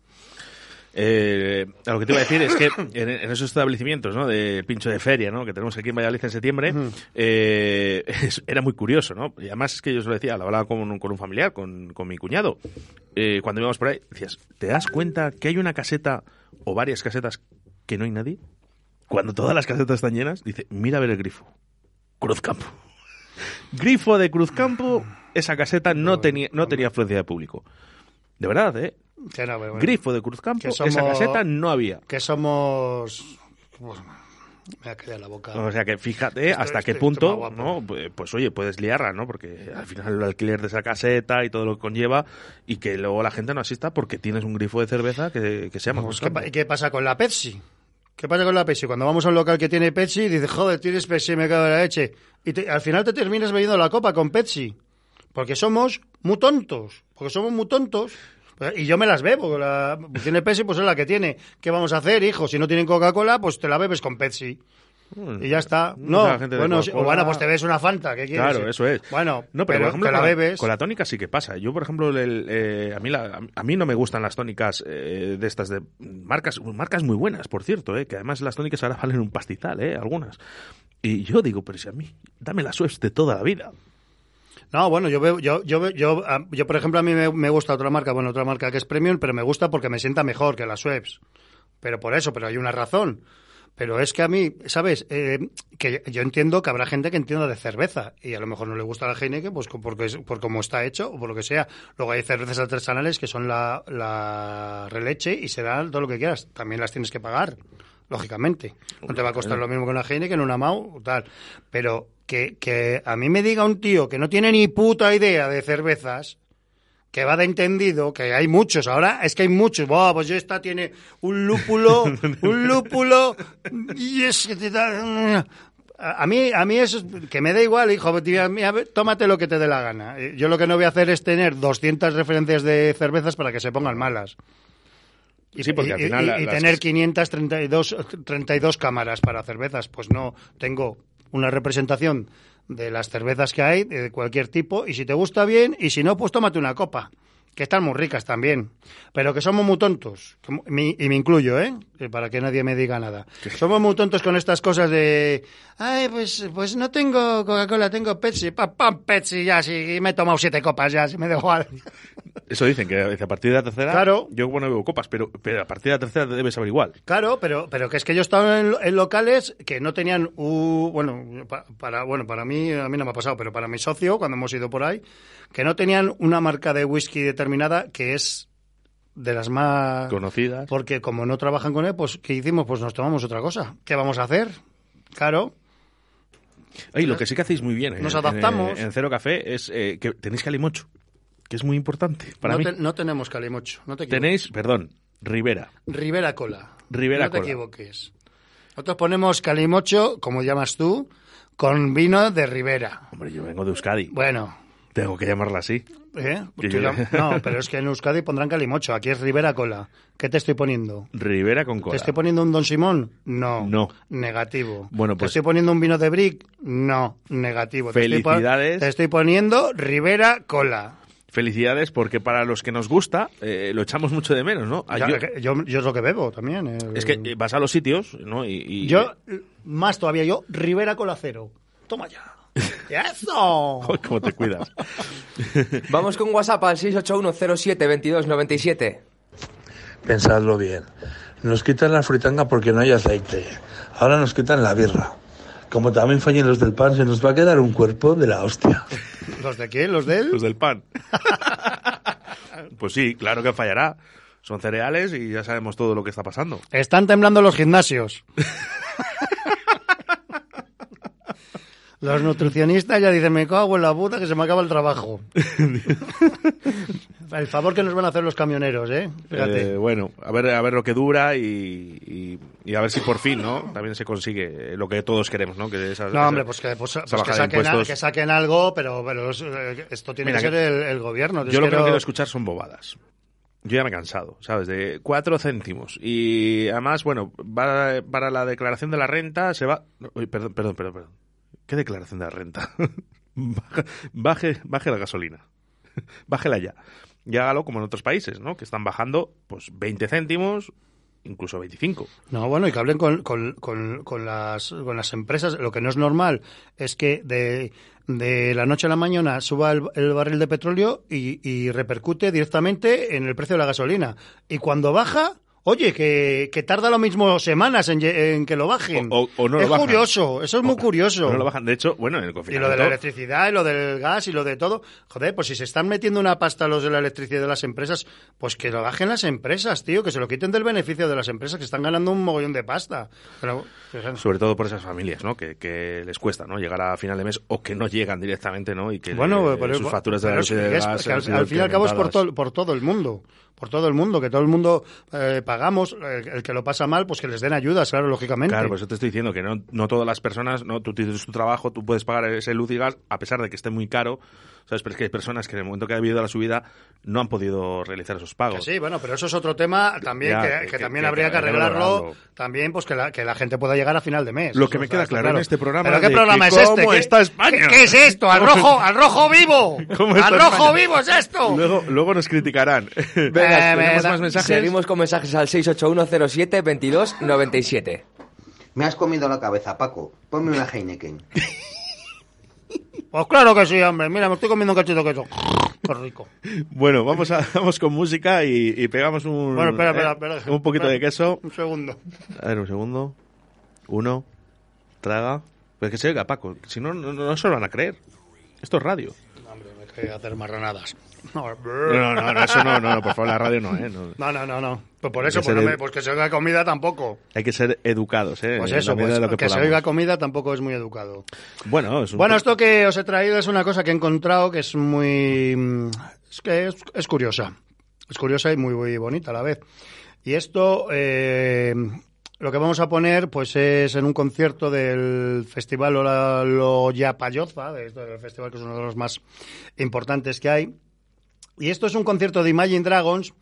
[SPEAKER 14] Eh, a lo que te iba a decir es que en, en esos establecimientos, ¿no? De pincho de feria, ¿no? Que tenemos aquí en Valladolid en septiembre, eh, es- era muy curioso, ¿no? Y además es que yo os lo decía, lo hablaba con, un- con un familiar, con, con mi cuñado. Eh, cuando íbamos por ahí, decías, ¿te das cuenta que hay una caseta o varias casetas que no hay nadie? Cuando todas las casetas están llenas, dice, mira a ver el grifo. Cruzcampo. Grifo de Cruzcampo, esa caseta no tenía, no tenía afluencia de público. De verdad, ¿eh?
[SPEAKER 13] Que no, pero bueno.
[SPEAKER 14] Grifo de Cruzcampo, esa caseta no había.
[SPEAKER 13] Que somos... Pues, me ha callado la boca.
[SPEAKER 14] O sea que fíjate hasta qué punto. ¿no? Pues, pues, oye, puedes liarla, ¿no? Porque al final el alquiler de esa caseta y todo lo que conlleva y que luego la gente no asista porque tienes un grifo de cerveza que, que se llama
[SPEAKER 13] Pues, ¿qué, qué pasa con la Pepsi? ¿Qué pasa con la Pepsi? Cuando vamos a un local que tiene Pepsi, dices, joder, tienes Pepsi, me cago en la leche. Y te- al final te terminas bebiendo la copa con Pepsi. Porque somos muy tontos. Porque somos muy tontos. Y yo me las bebo. La, tiene Pepsi, pues es la que tiene. ¿Qué vamos a hacer, hijo? Si no tienen Coca-Cola, pues te la bebes con Pepsi. Y ya está.
[SPEAKER 14] Mm,
[SPEAKER 13] No,
[SPEAKER 14] la gente de
[SPEAKER 13] bueno, o bueno, pues te ves una Fanta. ¿Qué quieres?
[SPEAKER 14] Claro, eso es.
[SPEAKER 13] Bueno,
[SPEAKER 14] no, pero, por ejemplo,
[SPEAKER 13] te la
[SPEAKER 14] con,
[SPEAKER 13] bebes.
[SPEAKER 14] con la tónica sí que pasa. Yo, por ejemplo, el- eh, a, mí la- a mí no me gustan las tónicas eh, de estas de marcas, marcas muy buenas, por cierto, eh, que además las tónicas ahora valen un pastizal, eh, algunas. Y yo digo, pero si a mí, dame la Schweppes de toda la vida.
[SPEAKER 13] No, bueno, yo veo, yo, yo, yo, a- yo, por ejemplo, a mí me, me gusta otra marca, bueno, otra marca que es premium, pero me gusta porque me sienta mejor que las Schweppes. Pero por eso, pero hay una razón. Pero es que a mí, ¿sabes? Eh, que yo entiendo que habrá gente que entienda de cerveza y a lo mejor no le gusta la Heineken pues porque es, por cómo está hecho o por lo que sea. Luego hay cervezas artesanales que son la, la releche y se dan todo lo que quieras. También las tienes que pagar, lógicamente. No te va a costar lo mismo que una Heineken, una Mau, tal. Pero que, que a mí me diga un tío que no tiene ni puta idea de cervezas, que va de entendido, que hay muchos, ahora es que hay muchos, Buah, pues yo esta tiene un lúpulo, un lúpulo, y es que te da... A mí, a mí eso, es- que me da igual, hijo, tío, mira, ve, tómate lo que te dé la gana. Eh, Yo lo que no voy a hacer es tener 200 referencias de cervezas para que se pongan malas. Y,
[SPEAKER 14] Sí, porque al
[SPEAKER 13] y-
[SPEAKER 14] final
[SPEAKER 13] y-
[SPEAKER 14] la-
[SPEAKER 13] y
[SPEAKER 14] las-
[SPEAKER 13] tener 532 32 cámaras para cervezas, pues no, tengo una representación de las cervezas que hay, de cualquier tipo, y si te gusta bien, y si no, pues tómate una copa, que están muy ricas también, pero que somos muy tontos, y me incluyo, ¿eh? Para que nadie me diga nada. Somos muy tontos con estas cosas de, ay, pues, pues no tengo Coca-Cola, tengo Pepsi, pam, pam, Pepsi, ya, sí, me he tomado siete copas, ya, si me da igual.
[SPEAKER 14] Eso dicen, que a partir de la tercera,
[SPEAKER 13] Claro.
[SPEAKER 14] yo bueno bebo copas, pero, pero a partir de la tercera te debes saber igual.
[SPEAKER 13] Claro, pero, pero que es que yo estaba en, en locales que no tenían, u- bueno, pa- para, bueno, para mí, a mí no me ha pasado, pero para mi socio, cuando hemos ido por ahí, que no tenían una marca de whisky determinada que es de las más
[SPEAKER 14] Conocidas.
[SPEAKER 13] Porque como no trabajan con él, pues, ¿qué hicimos? Pues nos tomamos otra cosa. ¿Qué vamos a hacer? Claro.
[SPEAKER 14] Ay, lo que sí que hacéis muy bien en-
[SPEAKER 13] Nos
[SPEAKER 14] en,
[SPEAKER 13] adaptamos.
[SPEAKER 14] En, Cero Café es eh, que tenéis calimocho, que es muy importante para
[SPEAKER 13] no,
[SPEAKER 14] mí.
[SPEAKER 13] te- no tenemos calimocho, no te equivoques.
[SPEAKER 14] Tenéis, perdón, Rivera.
[SPEAKER 13] Rivera Cola.
[SPEAKER 14] Rivera
[SPEAKER 13] no te
[SPEAKER 14] Cola.
[SPEAKER 13] equivoques. Nosotros ponemos calimocho, como llamas tú, con vino de Rivera.
[SPEAKER 14] Hombre, yo vengo de Euskadi.
[SPEAKER 13] Bueno,
[SPEAKER 14] Tengo que llamarla así.
[SPEAKER 13] ¿eh?
[SPEAKER 14] Yo-
[SPEAKER 13] No, pero es que en Euskadi pondrán calimocho. Aquí es Rivera Cola. ¿Qué te estoy poniendo?
[SPEAKER 14] Rivera con cola.
[SPEAKER 13] ¿Te estoy poniendo un Don Simón? No.
[SPEAKER 14] No.
[SPEAKER 13] Negativo.
[SPEAKER 14] Bueno,
[SPEAKER 13] ¿Te
[SPEAKER 14] pues-
[SPEAKER 13] estoy poniendo un vino de Brick? No. Negativo. Te
[SPEAKER 14] Felicidades.
[SPEAKER 13] Te estoy poniendo Rivera Cola.
[SPEAKER 14] Felicidades porque para los que nos gusta eh, lo echamos mucho de menos, ¿no?
[SPEAKER 13] Ya,
[SPEAKER 14] yo-
[SPEAKER 13] yo, yo es lo que bebo también. eh.
[SPEAKER 14] es que eh, vas a los sitios, ¿no? Y, y-
[SPEAKER 13] Yo, más todavía, yo, Rivera Cola Cero. Toma ya. ¡Eso!
[SPEAKER 14] ¿Cómo te cuidas?
[SPEAKER 2] Vamos con WhatsApp al 681072297.
[SPEAKER 16] Pensadlo bien. Nos quitan la fritanga porque no hay aceite. Ahora nos quitan la birra. Como también fallen los del pan, se nos va a quedar un cuerpo de la hostia.
[SPEAKER 13] ¿Los de quién? ¿Los de él?
[SPEAKER 14] Los del pan. pues sí, claro que fallará. Son cereales y ya sabemos todo lo que está pasando.
[SPEAKER 13] Están temblando los gimnasios. Los nutricionistas ya dicen, me cago en la puta que se me acaba el trabajo. el favor que nos van a hacer los camioneros, ¿eh? Fíjate.
[SPEAKER 14] Eh, bueno, a ver, a ver lo que dura y, y- y a ver si por fin, ¿no? También se consigue lo que todos queremos, ¿no? Que
[SPEAKER 13] no, hombre, pues que, pues- pues que saquen, a-
[SPEAKER 14] impuestos.
[SPEAKER 13] que saquen algo, pero, eh, esto tiene
[SPEAKER 14] Mira,
[SPEAKER 13] que ser el, el gobierno.
[SPEAKER 14] Yo lo que no
[SPEAKER 13] quiero-
[SPEAKER 14] escuchar son bobadas. Yo ya me he cansado, ¿sabes? De cuatro céntimos. Y además, bueno, para la declaración de la renta se va... Uy, perdón, perdón, perdón, perdón. ¿Qué declaración de renta? Baje, baje la gasolina. Bájela ya. Y hágalo como en otros países, ¿no? Que están bajando, pues, 20 céntimos, incluso 25.
[SPEAKER 13] No, bueno, y que hablen con, con, con, con las, con las empresas. Lo que no es normal es que de, de la noche a la mañana suba el, el barril de petróleo y repercute directamente en el precio de la gasolina. Y cuando baja, Oye, que, que tarda lo mismo semanas en, que lo bajen.
[SPEAKER 14] O- o no lo
[SPEAKER 13] es
[SPEAKER 14] bajan.
[SPEAKER 13] curioso, eso es muy curioso.
[SPEAKER 14] No lo bajan. De hecho, bueno, en el
[SPEAKER 13] Y
[SPEAKER 14] confinamiento...
[SPEAKER 13] lo de la electricidad, y lo del gas, y lo de todo. Joder, pues si se están metiendo una pasta los de la electricidad de las empresas, pues que lo bajen las empresas, tío, que se lo quiten del beneficio de las empresas, que están ganando un mogollón de pasta. Pero, pues,
[SPEAKER 14] Sobre todo por esas familias, ¿no? Que, que les cuesta, ¿no? Llegar a final de mes o que no llegan directamente, ¿no? Y que
[SPEAKER 13] bueno,
[SPEAKER 14] eh,
[SPEAKER 13] pero,
[SPEAKER 14] sus facturas de la luz y
[SPEAKER 13] es-
[SPEAKER 14] gas
[SPEAKER 13] al, al fin y al cabo es por, todo por todo el mundo. Por todo el mundo, que todo el mundo eh, pagamos. El, el que lo pasa mal, pues que les den ayudas, claro, lógicamente.
[SPEAKER 14] Claro, por eso te estoy diciendo que no, no todas las personas, no, tú tienes tu trabajo, tú puedes pagar ese luz y gas, a pesar de que esté muy caro, ¿sabes? Pero es que hay personas que en el momento que ha habido la subida no han podido realizar esos
[SPEAKER 13] Que
[SPEAKER 14] pagos.
[SPEAKER 13] sí, bueno, pero eso es otro tema también
[SPEAKER 14] Ya,
[SPEAKER 13] que,
[SPEAKER 14] que-
[SPEAKER 13] que
[SPEAKER 14] que-
[SPEAKER 13] también
[SPEAKER 14] que-
[SPEAKER 13] habría
[SPEAKER 14] que
[SPEAKER 13] arreglarlo. También, pues que la, que la gente pueda llegar a final de mes.
[SPEAKER 14] Lo que me queda claro en este programa
[SPEAKER 13] ¿Pero qué programa es este?
[SPEAKER 14] cómo
[SPEAKER 13] ¿Qué-
[SPEAKER 14] está España.
[SPEAKER 13] ¿Qué, qué es esto? ¿Al rojo, al rojo vivo?
[SPEAKER 14] ¿Cómo
[SPEAKER 13] ¿Al rojo
[SPEAKER 14] España?
[SPEAKER 13] vivo es esto?
[SPEAKER 14] Luego, luego nos criticarán.
[SPEAKER 2] Venga,
[SPEAKER 13] Eh,
[SPEAKER 2] tenemos
[SPEAKER 13] da-
[SPEAKER 2] más mensajes. Seguimos con mensajes al 681072297.
[SPEAKER 17] Me has comido la cabeza, Paco. Ponme una Heineken.
[SPEAKER 13] Pues claro que sí, hombre. Mira, me estoy comiendo un cachito de queso. Qué rico.
[SPEAKER 14] Bueno, vamos, a, vamos con música y, y pegamos un,
[SPEAKER 13] Bueno, espera, espera,
[SPEAKER 14] eh, un poquito de queso.
[SPEAKER 13] Un segundo.
[SPEAKER 14] A ver, un segundo. Uno. Traga. Pero es que se oiga, Paco. Si no, no, no se lo van a creer. Esto es radio.
[SPEAKER 13] Hombre, me hay que hacer marranadas. No,
[SPEAKER 14] No, no, no, eso no, no, no, por favor, la radio no, ¿eh? No.
[SPEAKER 13] No, no, no, no. Pues por eso,
[SPEAKER 14] que
[SPEAKER 13] pues, no me- pues que se oiga comida tampoco.
[SPEAKER 14] Hay que ser educados, ¿eh?
[SPEAKER 13] Pues eso, pues,
[SPEAKER 14] lo
[SPEAKER 13] que,
[SPEAKER 14] que,
[SPEAKER 13] se oiga comida tampoco es muy educado.
[SPEAKER 14] Bueno, es un
[SPEAKER 13] Bueno, esto que os he traído es una cosa que he encontrado que es muy... mm, Es que es, es curiosa. Es curiosa y muy, muy bonita a la vez. Y esto, eh, lo que vamos a poner, pues es en un concierto del Festival de esto del festival que es uno de los más importantes que hay. Y esto es un concierto de Imagine Dragons,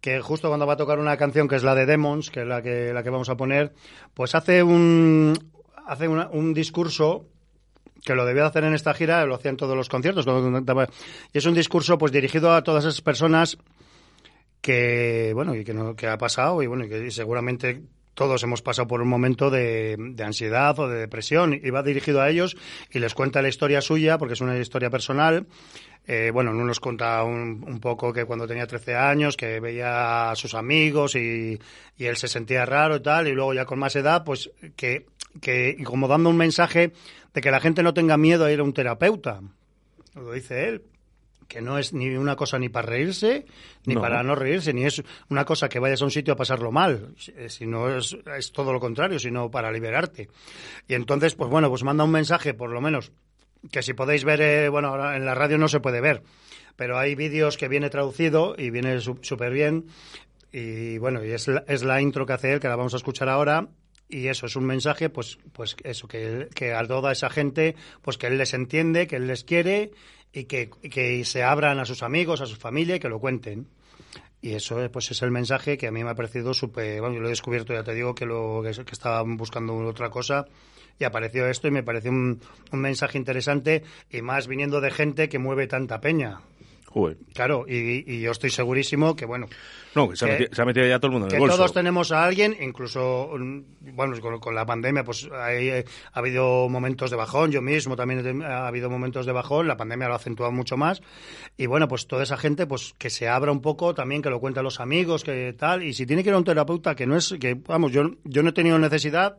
[SPEAKER 13] que justo cuando va a tocar una canción que es la de Demons, que es la que, la que vamos a poner, pues hace un, hace una- un discurso que lo debía hacer en esta gira, lo hacía en todos los conciertos. Y es un discurso pues dirigido a todas esas personas que, bueno, y que, no, que ha pasado y bueno, y que seguramente todos hemos pasado por un momento de, de ansiedad o de depresión y va dirigido a ellos y les cuenta la historia suya porque es una historia personal. Eh, bueno, uno nos cuenta un, un poco que cuando tenía 13 años, que veía a sus amigos y, y él se sentía raro y tal, y luego ya con más edad, pues que, que y como dando un mensaje de que la gente no tenga miedo a ir a un terapeuta. Lo dice él, que no es ni una cosa ni para reírse, ni
[SPEAKER 14] No.
[SPEAKER 13] para no reírse, ni es una cosa que vayas a un sitio a pasarlo mal, eh, sino es, es todo lo contrario, sino para liberarte. Y entonces, pues bueno, pues manda un mensaje, por lo menos, que si podéis ver, eh, bueno, en la radio no se puede ver, pero hay vídeos que viene traducido y viene súper bien. Y bueno, y es la, es la intro que hace él, que la vamos a escuchar ahora. Y eso es un mensaje, pues, pues eso, que, que a toda esa gente, pues que él les entiende, que él les quiere y que, que se abran a sus amigos, a su familia y que lo cuenten. Y eso eh, pues es el mensaje que a mí me ha parecido súper... Bueno, yo lo he descubierto, ya te digo, que, lo, que, que estaba buscando otra cosa y apareció esto y me pareció un, un mensaje interesante y más viniendo de gente que mueve tanta peña.
[SPEAKER 14] Joder.
[SPEAKER 13] Claro, y, y yo estoy segurísimo que, bueno...
[SPEAKER 14] No, que se, ha metido, se ha metido ya todo el mundo en
[SPEAKER 13] que
[SPEAKER 14] el bolso.
[SPEAKER 13] todos tenemos a alguien, incluso, mm, bueno, con, con la pandemia, pues hay, eh, ha habido momentos de bajón, yo mismo también he ha habido momentos de bajón, la pandemia lo ha acentuado mucho más, y bueno, pues toda esa gente, pues que se abra un poco también, que lo cuenten los amigos, que tal, y si tiene que ir a un terapeuta, que no es, que, vamos, yo, yo no he tenido necesidad,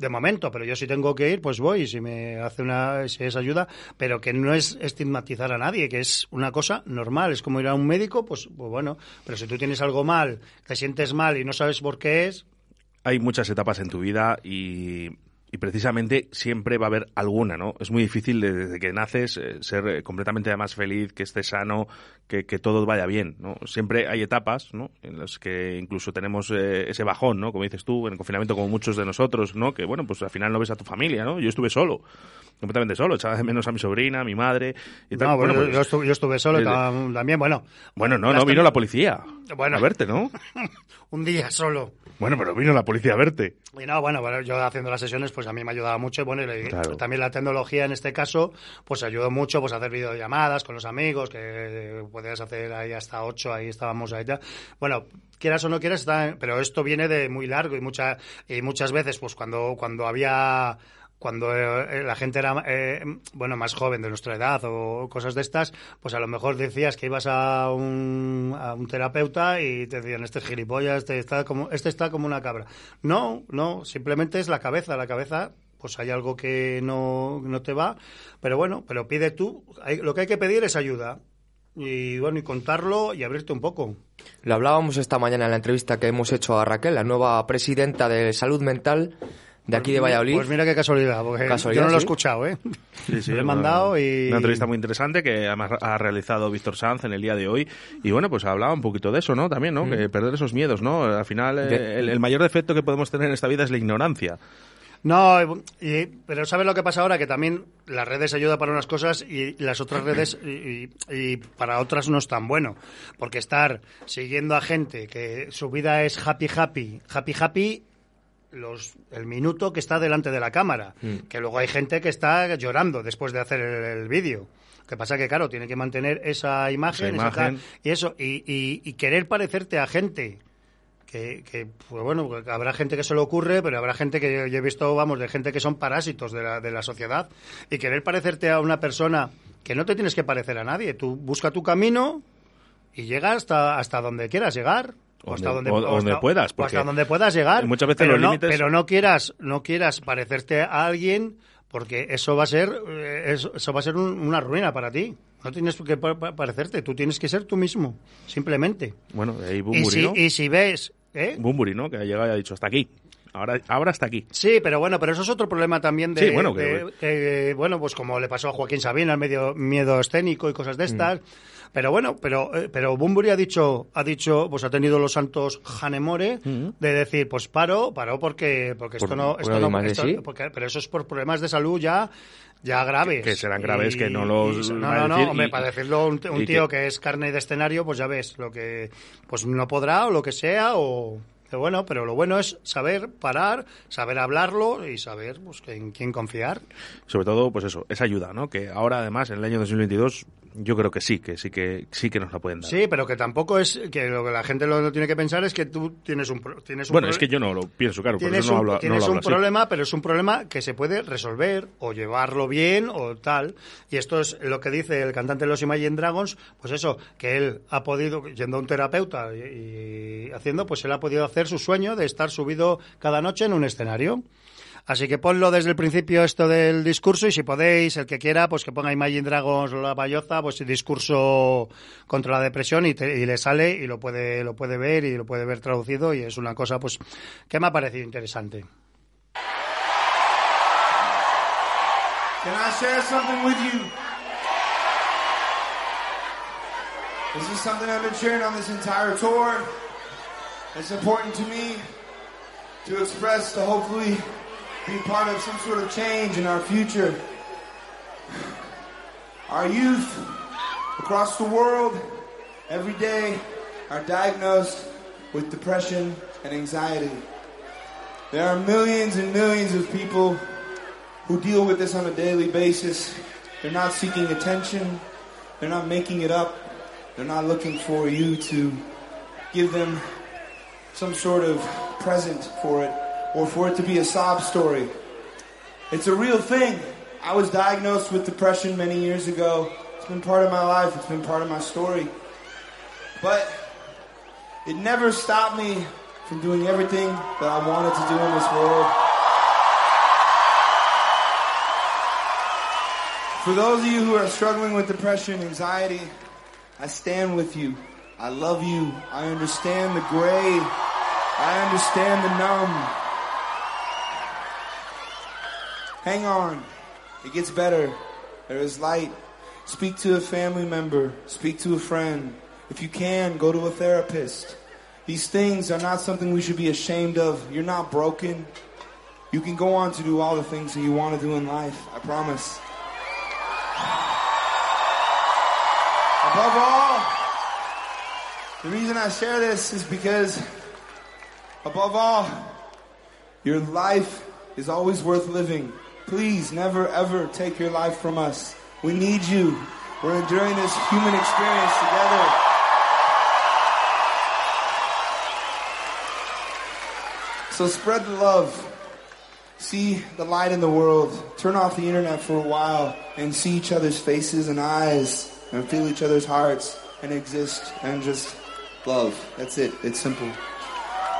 [SPEAKER 13] de momento, pero yo si tengo que ir, pues voy, si me hace una, si es ayuda, pero que no es estigmatizar a nadie, que es una cosa normal, es como ir a un médico, pues, pues bueno, pero si tú tienes algo mal, te sientes mal y no sabes por qué es,
[SPEAKER 14] hay muchas etapas en tu vida y, y precisamente siempre va a haber alguna, ¿no? Es muy difícil de- desde que naces eh, ser eh, completamente además feliz, que estés sano, que, que todo vaya bien, ¿no? Siempre hay etapas, ¿no? En las que incluso tenemos eh, ese bajón, ¿no? Como dices tú, en el confinamiento como muchos de nosotros, ¿no? Que bueno, pues al final no ves a tu familia, ¿no? Yo estuve solo, completamente solo, echaba de menos a mi sobrina, a mi madre y tal.
[SPEAKER 13] No, bueno,
[SPEAKER 14] pues,
[SPEAKER 13] yo, estuve, yo estuve solo tam- también, bueno.
[SPEAKER 14] Bueno, no, no, vino la policía
[SPEAKER 13] Bueno.
[SPEAKER 14] a verte, ¿no?
[SPEAKER 13] Un día solo.
[SPEAKER 14] Bueno, pero vino la policía a verte.
[SPEAKER 13] Y no, bueno, bueno, yo haciendo las sesiones, pues a mí me ayudaba mucho. y Bueno, y
[SPEAKER 14] Claro.
[SPEAKER 13] también la tecnología en este caso, pues ayudó mucho, pues a hacer videollamadas con los amigos, que eh, podías hacer ahí hasta ocho, ahí estábamos ahí. tal. Bueno, quieras o no quieras, está, pero esto viene de muy largo y, mucha, y muchas veces, pues cuando, cuando había cuando eh, la gente era, eh, bueno, más joven de nuestra edad o cosas de estas, pues a lo mejor decías que ibas a un, a un terapeuta y te decían, este es gilipollas, este está como, este está como una cabra. No, no, simplemente es la cabeza, la cabeza pues hay algo que no, no te va, pero bueno, pero pide tú, Hay- lo que hay que pedir es ayuda. Y bueno, y contarlo y abrirte un poco.
[SPEAKER 2] Lo hablábamos esta mañana en la entrevista que hemos hecho a Raquel, la nueva presidenta de salud mental de aquí de Valladolid.
[SPEAKER 13] Pues mira qué casualidad, porque
[SPEAKER 2] Casualidad,
[SPEAKER 13] yo no lo he
[SPEAKER 2] sí.
[SPEAKER 13] escuchado, ¿eh?
[SPEAKER 14] Sí, sí,
[SPEAKER 13] lo he
[SPEAKER 14] una-
[SPEAKER 13] mandado y...
[SPEAKER 14] Una entrevista muy interesante que además ha realizado Víctor Sanz en el día de hoy. Y bueno, pues hablaba un poquito de eso, ¿no? También, ¿no? Que perder esos miedos, ¿no? Al final, eh,
[SPEAKER 13] De-
[SPEAKER 14] el, el mayor defecto que podemos tener en esta vida es la ignorancia.
[SPEAKER 13] No, y- pero ¿sabes lo que pasa ahora? Que también las redes ayudan para unas cosas y las otras redes y, y- y para otras no es tan bueno. Porque estar siguiendo a gente que su vida es happy, happy, happy, happy, los, el minuto que está delante de la cámara.
[SPEAKER 2] Mm.
[SPEAKER 13] Que luego hay gente que está llorando después de hacer el, el vídeo. Lo que pasa que, claro, tiene que mantener esa imagen,
[SPEAKER 14] Esa
[SPEAKER 13] esa y eso, y, y- y querer parecerte a gente que, que, pues bueno, pues habrá gente que se le ocurre, pero habrá gente que yo, yo he visto, vamos, de gente que son parásitos de la, de la sociedad. Y querer parecerte a una persona que no te tienes que parecer a nadie. Tú busca tu camino y llega hasta, hasta donde quieras llegar. O hasta donde,
[SPEAKER 14] o-
[SPEAKER 13] o
[SPEAKER 14] donde
[SPEAKER 13] hasta-
[SPEAKER 14] puedas,
[SPEAKER 13] o hasta donde puedas llegar.
[SPEAKER 14] muchas veces
[SPEAKER 13] pero
[SPEAKER 14] los
[SPEAKER 13] no,
[SPEAKER 14] límites-
[SPEAKER 13] Pero no quieras, no quieras parecerte a alguien porque eso va a ser, eh, eso, eso va a ser un- una ruina para ti. No tienes que pa- pa- parecerte, tú tienes que ser tú mismo, simplemente.
[SPEAKER 14] Bueno, ahí
[SPEAKER 13] Y si,
[SPEAKER 14] ¿no?
[SPEAKER 13] y si ves, ¿eh?
[SPEAKER 14] Bumburi, ¿no? Que ha llegado y ha dicho hasta aquí. Ahora, ahora hasta aquí.
[SPEAKER 13] Sí, pero bueno, pero eso es otro problema también de,
[SPEAKER 14] Sí, bueno, que-
[SPEAKER 13] de- que, bueno, pues como le pasó a Joaquín Sabina, el medio miedo escénico y cosas de estas. Pero bueno, pero eh, pero Bumburi ha dicho, ha dicho, pues ha tenido los santos Hanemore de decir, pues paro, paro porque porque
[SPEAKER 14] Por-
[SPEAKER 13] esto no, esto no, esto-
[SPEAKER 14] sí.
[SPEAKER 13] porque- pero eso es por problemas de salud ya ya graves.
[SPEAKER 14] Que serán graves, que no los
[SPEAKER 13] y- no, no, no, hombre, para decirlo un, un tío
[SPEAKER 14] que-
[SPEAKER 13] que... es carne de escenario, pues ya ves, lo que pues no podrá o lo que sea o pero bueno, pero lo bueno es saber parar, saber hablarlo y saber pues, en quién confiar.
[SPEAKER 14] Sobre todo, pues eso, esa ayuda, ¿no? Que ahora, además, en el año 2022, yo creo que sí, que sí que sí que nos la pueden dar.
[SPEAKER 13] Sí, pero que tampoco es que lo que la gente lo, lo tiene que pensar es que tú tienes un tienes un
[SPEAKER 14] bueno, es que yo no lo pienso, claro, por
[SPEAKER 13] tienes
[SPEAKER 14] eso no
[SPEAKER 13] un,
[SPEAKER 14] hablo, no
[SPEAKER 13] tienes
[SPEAKER 14] lo hablo
[SPEAKER 13] un
[SPEAKER 14] así.
[SPEAKER 13] problema, pero es un problema que se puede resolver o llevarlo bien o tal. Y esto es lo que dice el cantante de los Imagine Dragons, pues eso, que él ha podido, yendo a un terapeuta y, y haciendo, pues él ha podido hacer su sueño de estar subido cada noche en un escenario. Así que ponlo desde el principio esto del discurso y si podéis, el que quiera, pues que ponga Imagine Dragons la payoza, pues el discurso contra la depresión y, te- y le sale y lo puede, lo puede ver y lo puede ver traducido y es una cosa pues que me ha parecido interesante.
[SPEAKER 18] Can I share something with you? This is something I've been sharing on this entire tour. It's important to me to express to hopefully be part of some sort of change in our future. Our youth across the world every day are diagnosed with depression and anxiety. There are millions and millions of people who deal with this on a daily basis. They're not seeking attention. They're not making it up. They're not looking for you to give them some sort of present for it or for it to be a sob story. It's a real thing. I was diagnosed with depression many years ago. It's been part of my life. It's been part of my story. But it never stopped me from doing everything that I wanted to do in this world. For those of you who are struggling with depression, anxiety, I stand with you. I love you. I understand the gray. I understand the numb. Hang on. It gets better. There is light. Speak to a family member. Speak to a friend. If you can, go to a therapist. These things are not something we should be ashamed of. You're not broken. You can go on to do all the things that you want to do in life. I promise. Above all, the reason I share this is because, above all, your life is always worth living. Please never ever take your life from us. We need you. We're enduring this human experience together. So spread the love. see the light in the world, turn off the internet for a while, and see each other's faces and eyes, and feel each other's hearts, and exist, and just love. That's it. It's simple.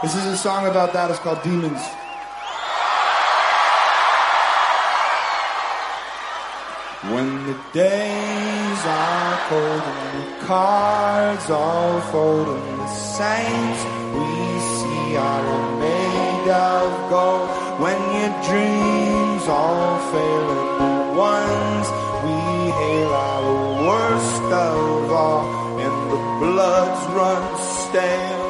[SPEAKER 18] This is a song about that. It's called Demons. When the days are cold and the cards all fold and the saints we see are made of gold. When your dreams all fail and the ones we hail are the worst of all bloods run stale.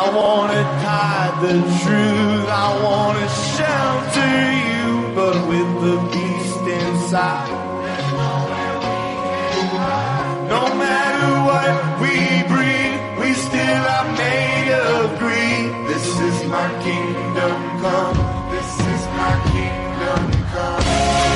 [SPEAKER 18] I wanna hide the truth, I wanna shelter you, but with the beast inside. No matter what we breed, we still are made of greed. This is my kingdom come. This is my kingdom come.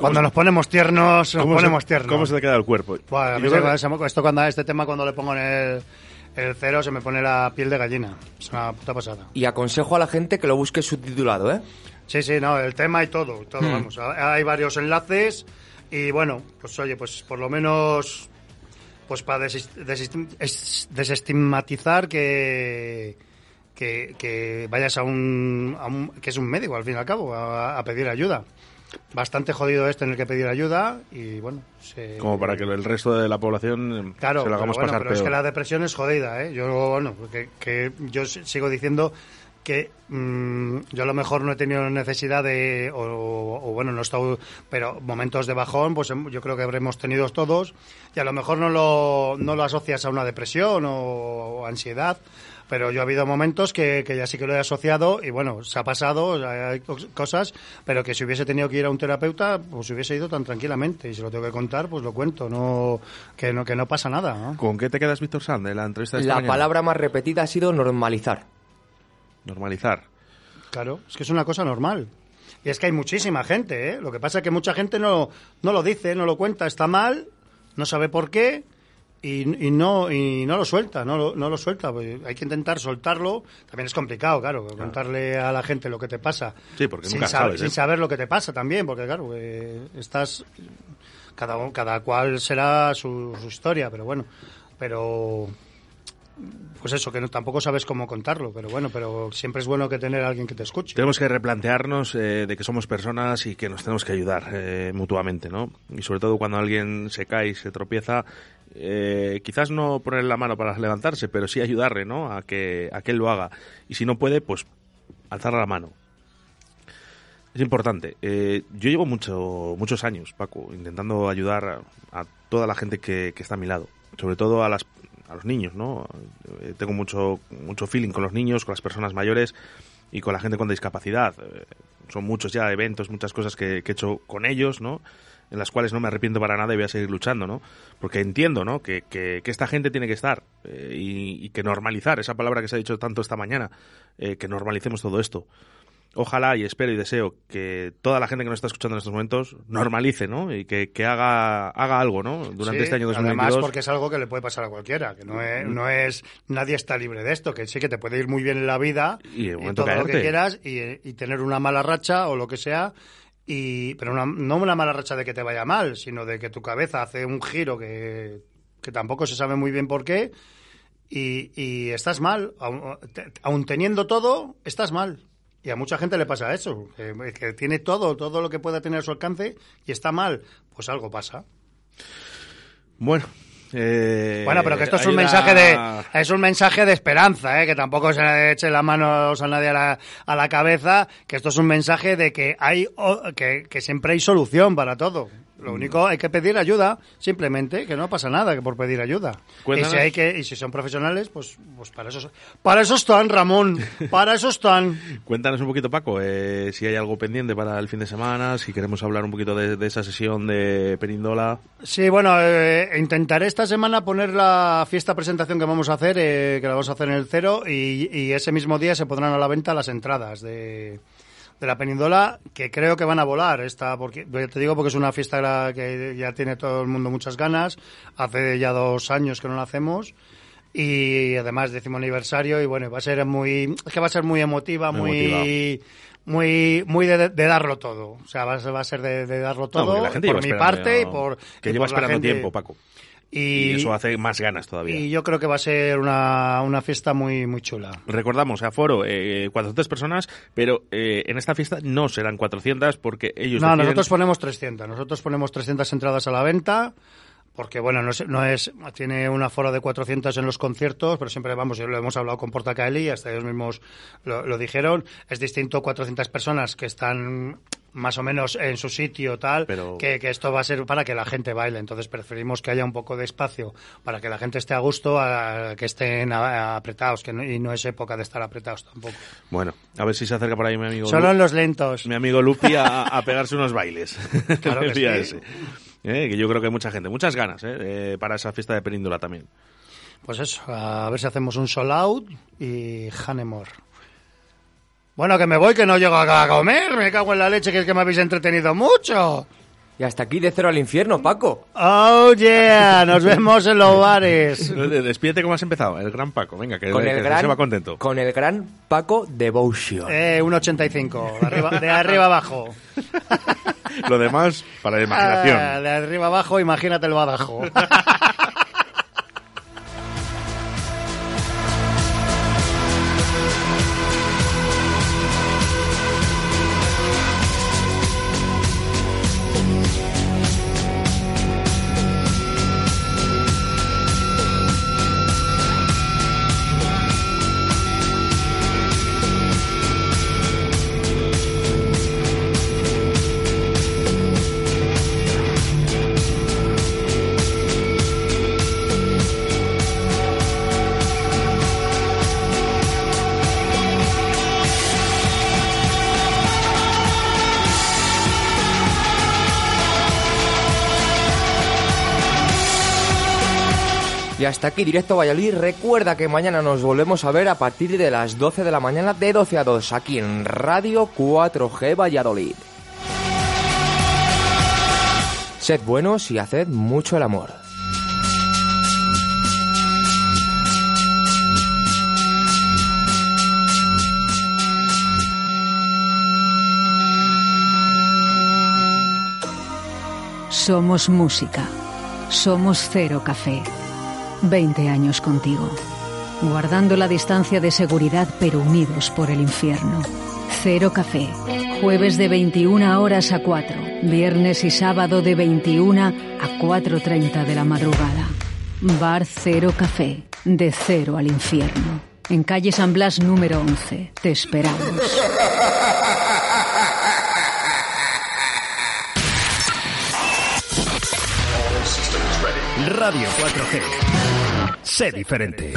[SPEAKER 13] Cuando nos ponemos tiernos, nos
[SPEAKER 14] ¿Cómo se-
[SPEAKER 13] ponemos tiernos.
[SPEAKER 14] ¿Cómo se te queda el cuerpo? Yo creo
[SPEAKER 13] me-
[SPEAKER 14] que-
[SPEAKER 13] esto cuando este tema cuando le pongo en el, el cero se me pone la piel de gallina. Es una puta pasada.
[SPEAKER 2] Y aconsejo a la gente que lo busque subtitulado, ¿eh?
[SPEAKER 13] Sí, sí, no, el tema y todo, todo,
[SPEAKER 2] Hmm.
[SPEAKER 13] vamos. Hay varios enlaces y bueno, pues oye, pues por lo menos pues para desestigmatizar que, que, que vayas a un, a un- que es un médico al fin y al cabo, a, a pedir ayuda. Bastante jodido es tener que pedir ayuda y bueno, se-
[SPEAKER 14] Como para que el resto de la población
[SPEAKER 13] Claro,
[SPEAKER 14] se lo hagamos
[SPEAKER 13] pero, bueno,
[SPEAKER 14] pasar
[SPEAKER 13] pero es
[SPEAKER 14] peor.
[SPEAKER 13] que la depresión es jodida, ¿eh? Yo, bueno, que, que yo sigo diciendo que mm, yo a lo mejor no he tenido necesidad de, o, o, bueno, no he estado, pero momentos de bajón, pues hem- yo creo que habremos tenido todos, y a lo mejor no lo, no lo asocias a una depresión o, o ansiedad, pero yo ha habido momentos que, que ya sí que lo he asociado y bueno, se ha pasado, hay cos- cosas, pero que si hubiese tenido que ir a un terapeuta, pues hubiese ido tan tranquilamente y si lo tengo que contar, pues lo cuento, no que no, que no pasa nada. ¿no?
[SPEAKER 14] ¿Con qué te quedas, Víctor Sand, de la entrevista de esta
[SPEAKER 2] La
[SPEAKER 14] mañana?
[SPEAKER 2] palabra más repetida ha sido normalizar.
[SPEAKER 14] Normalizar.
[SPEAKER 13] Claro, es que es una cosa normal. Y es que hay muchísima gente, ¿eh? Lo que pasa es que mucha gente no, no lo dice, no lo cuenta, está mal, no sabe por qué y, y no y no lo suelta, no lo, no lo suelta. Pues hay que intentar soltarlo. También es complicado, claro, contarle a la gente lo que te pasa.
[SPEAKER 14] Sí, porque
[SPEAKER 13] sin,
[SPEAKER 14] nunca sabes,
[SPEAKER 13] sin
[SPEAKER 14] ¿eh?
[SPEAKER 13] saber lo que te pasa también, porque claro, eh, estás cada cada cual será su, su historia, pero bueno, pero pues eso que no, tampoco sabes cómo contarlo, pero bueno, pero siempre es bueno que tener a alguien que te escuche.
[SPEAKER 14] Tenemos que replantearnos eh, de que somos personas y que nos tenemos que ayudar eh, mutuamente, ¿no? Y sobre todo cuando alguien se cae y se tropieza, eh, quizás no poner la mano para levantarse, pero sí ayudarle, ¿no? A que, a que él lo haga. Y si no puede, pues alzar la mano. Es importante. Eh, yo llevo mucho, muchos años, Paco, intentando ayudar a, toda la gente que, que está a mi lado, sobre todo a, las, a los niños, ¿no? Eh, tengo mucho, mucho feeling con los niños, con las personas mayores y con la gente con discapacidad. Eh, son muchos ya eventos, muchas cosas que, que he hecho con ellos, ¿no? En las cuales no me arrepiento para nada y voy a seguir luchando, ¿no? Porque entiendo, ¿no? Que, que, que esta gente tiene que estar eh, y, y que normalizar, esa palabra que se ha dicho tanto esta mañana, eh, que normalicemos todo esto. Ojalá y espero y deseo que toda la gente que nos está escuchando en estos momentos normalice, ¿no? Y que, que haga, haga algo, ¿no? Durante
[SPEAKER 13] Sí,
[SPEAKER 14] este año 2022.
[SPEAKER 13] Además, porque es algo que le puede pasar a cualquiera, que no es, no es nadie está libre de esto, que sí que te puede ir muy bien en la vida
[SPEAKER 14] Y
[SPEAKER 13] todo lo que quieras y, y tener una mala racha o lo que sea. Y, pero una- no una mala racha de que te vaya mal, sino de que tu cabeza hace un giro que, que tampoco se sabe muy bien por qué y, estás mal. Aun, aun teniendo todo, estás mal. Y a mucha gente le pasa eso, que, que tiene todo, todo lo que pueda tener a su alcance y está mal. Pues algo pasa.
[SPEAKER 14] Bueno. Eh,
[SPEAKER 13] Bueno, pero que esto es un mensaje de es un mensaje de esperanza, ¿eh? que tampoco se le eche las manos a nadie a la, a la cabeza, que esto es un mensaje de que hay que siempre hay solución para todo. Lo único hay que pedir ayuda, simplemente, que no pasa nada que por pedir ayuda. Y si hay que y si son profesionales, pues pues para eso para eso están, Ramón, para eso están.
[SPEAKER 14] Cuéntanos un poquito, Paco, eh, si hay algo pendiente para el fin de semana, si queremos hablar un poquito de, de esa sesión de Perindola.
[SPEAKER 13] Sí, bueno, eh, intentaré esta semana poner la fiesta presentación que vamos a hacer, eh, que la vamos a hacer en el cero, y, y ese mismo día se pondrán a la venta las entradas de, de la Penindola, que creo que van a volar. Esta, porque, te digo porque es una fiesta que ya tiene todo el mundo muchas ganas. Hace ya dos años que no la hacemos. Y además décimo aniversario y bueno, va a ser muy, es que va a ser muy emotiva,
[SPEAKER 14] Muy
[SPEAKER 13] muy, muy, muy de, de darlo todo. O sea, va a ser, va a ser de, de darlo todo
[SPEAKER 14] porque la gente
[SPEAKER 13] por mi parte y
[SPEAKER 14] ¿no?
[SPEAKER 13] por
[SPEAKER 14] Que lleva
[SPEAKER 13] por la
[SPEAKER 14] esperando
[SPEAKER 13] gente.
[SPEAKER 14] tiempo, Paco.
[SPEAKER 13] Y,
[SPEAKER 14] Y eso hace más ganas todavía.
[SPEAKER 13] y yo creo que va a ser una, una fiesta muy, muy chula.
[SPEAKER 14] Recordamos, aforo, eh, 400 personas, pero eh, en esta fiesta no serán 400 porque ellos
[SPEAKER 13] No,
[SPEAKER 14] deciden-
[SPEAKER 13] nosotros ponemos 300. Nosotros ponemos 300 entradas a la venta. Porque, bueno, no es, no es, tiene un aforo de 400 en los conciertos, pero siempre, vamos, lo hemos hablado con Portacaeli, hasta ellos mismos lo, lo dijeron. Es distinto 400 personas que están más o menos en su sitio, tal, que, que esto va a ser para que la gente baile. Entonces preferimos que haya un poco de espacio para que la gente esté a gusto, a, que estén a- apretados, que no- y no es época de estar apretados tampoco.
[SPEAKER 14] Bueno, a ver si se acerca por ahí mi amigo.
[SPEAKER 13] Solo
[SPEAKER 14] Lu-
[SPEAKER 13] en los lentos.
[SPEAKER 14] Mi amigo Lupi a, a pegarse unos bailes.
[SPEAKER 13] Claro que sí.
[SPEAKER 14] ese. Eh, que yo creo que hay mucha gente, muchas ganas eh, eh, para esa fiesta de Península también.
[SPEAKER 13] Pues eso, a ver si hacemos un sold out y Hanemore. Bueno, que me voy, que no llego a comer. Me cago en la leche, que es que me habéis entretenido mucho.
[SPEAKER 2] Y hasta aquí de cero al infierno, Paco.
[SPEAKER 13] Oh, yeah. Nos vemos en los bares.
[SPEAKER 14] Despídete como has empezado, el gran Paco. Venga, que,
[SPEAKER 2] Con
[SPEAKER 14] que
[SPEAKER 2] el
[SPEAKER 14] se
[SPEAKER 2] gran,
[SPEAKER 14] va contento.
[SPEAKER 2] con el gran Paco Devotion.
[SPEAKER 13] Eh, 1,85. De arriba, de arriba abajo.
[SPEAKER 14] Lo demás, para la imaginación.
[SPEAKER 13] Ah, de arriba abajo, imagínate el badajo.
[SPEAKER 2] hasta aquí directo Valladolid. Recuerda que mañana nos volvemos a ver a partir de las 12 de la mañana, de 12 a 2, aquí en Radio 4G Valladolid. Sed buenos y haced mucho el amor.
[SPEAKER 3] Somos música. Somos Cero Café. 20 años contigo. Guardando la distancia de seguridad pero unidos por el infierno. Cero Café. Jueves de 21 horas a 4. Viernes y sábado de 21 a 4.30 de la madrugada. Bar Cero Café. De cero al infierno. En calle San Blas número 11. Te esperamos.
[SPEAKER 19] Radio 4G. Sé diferente.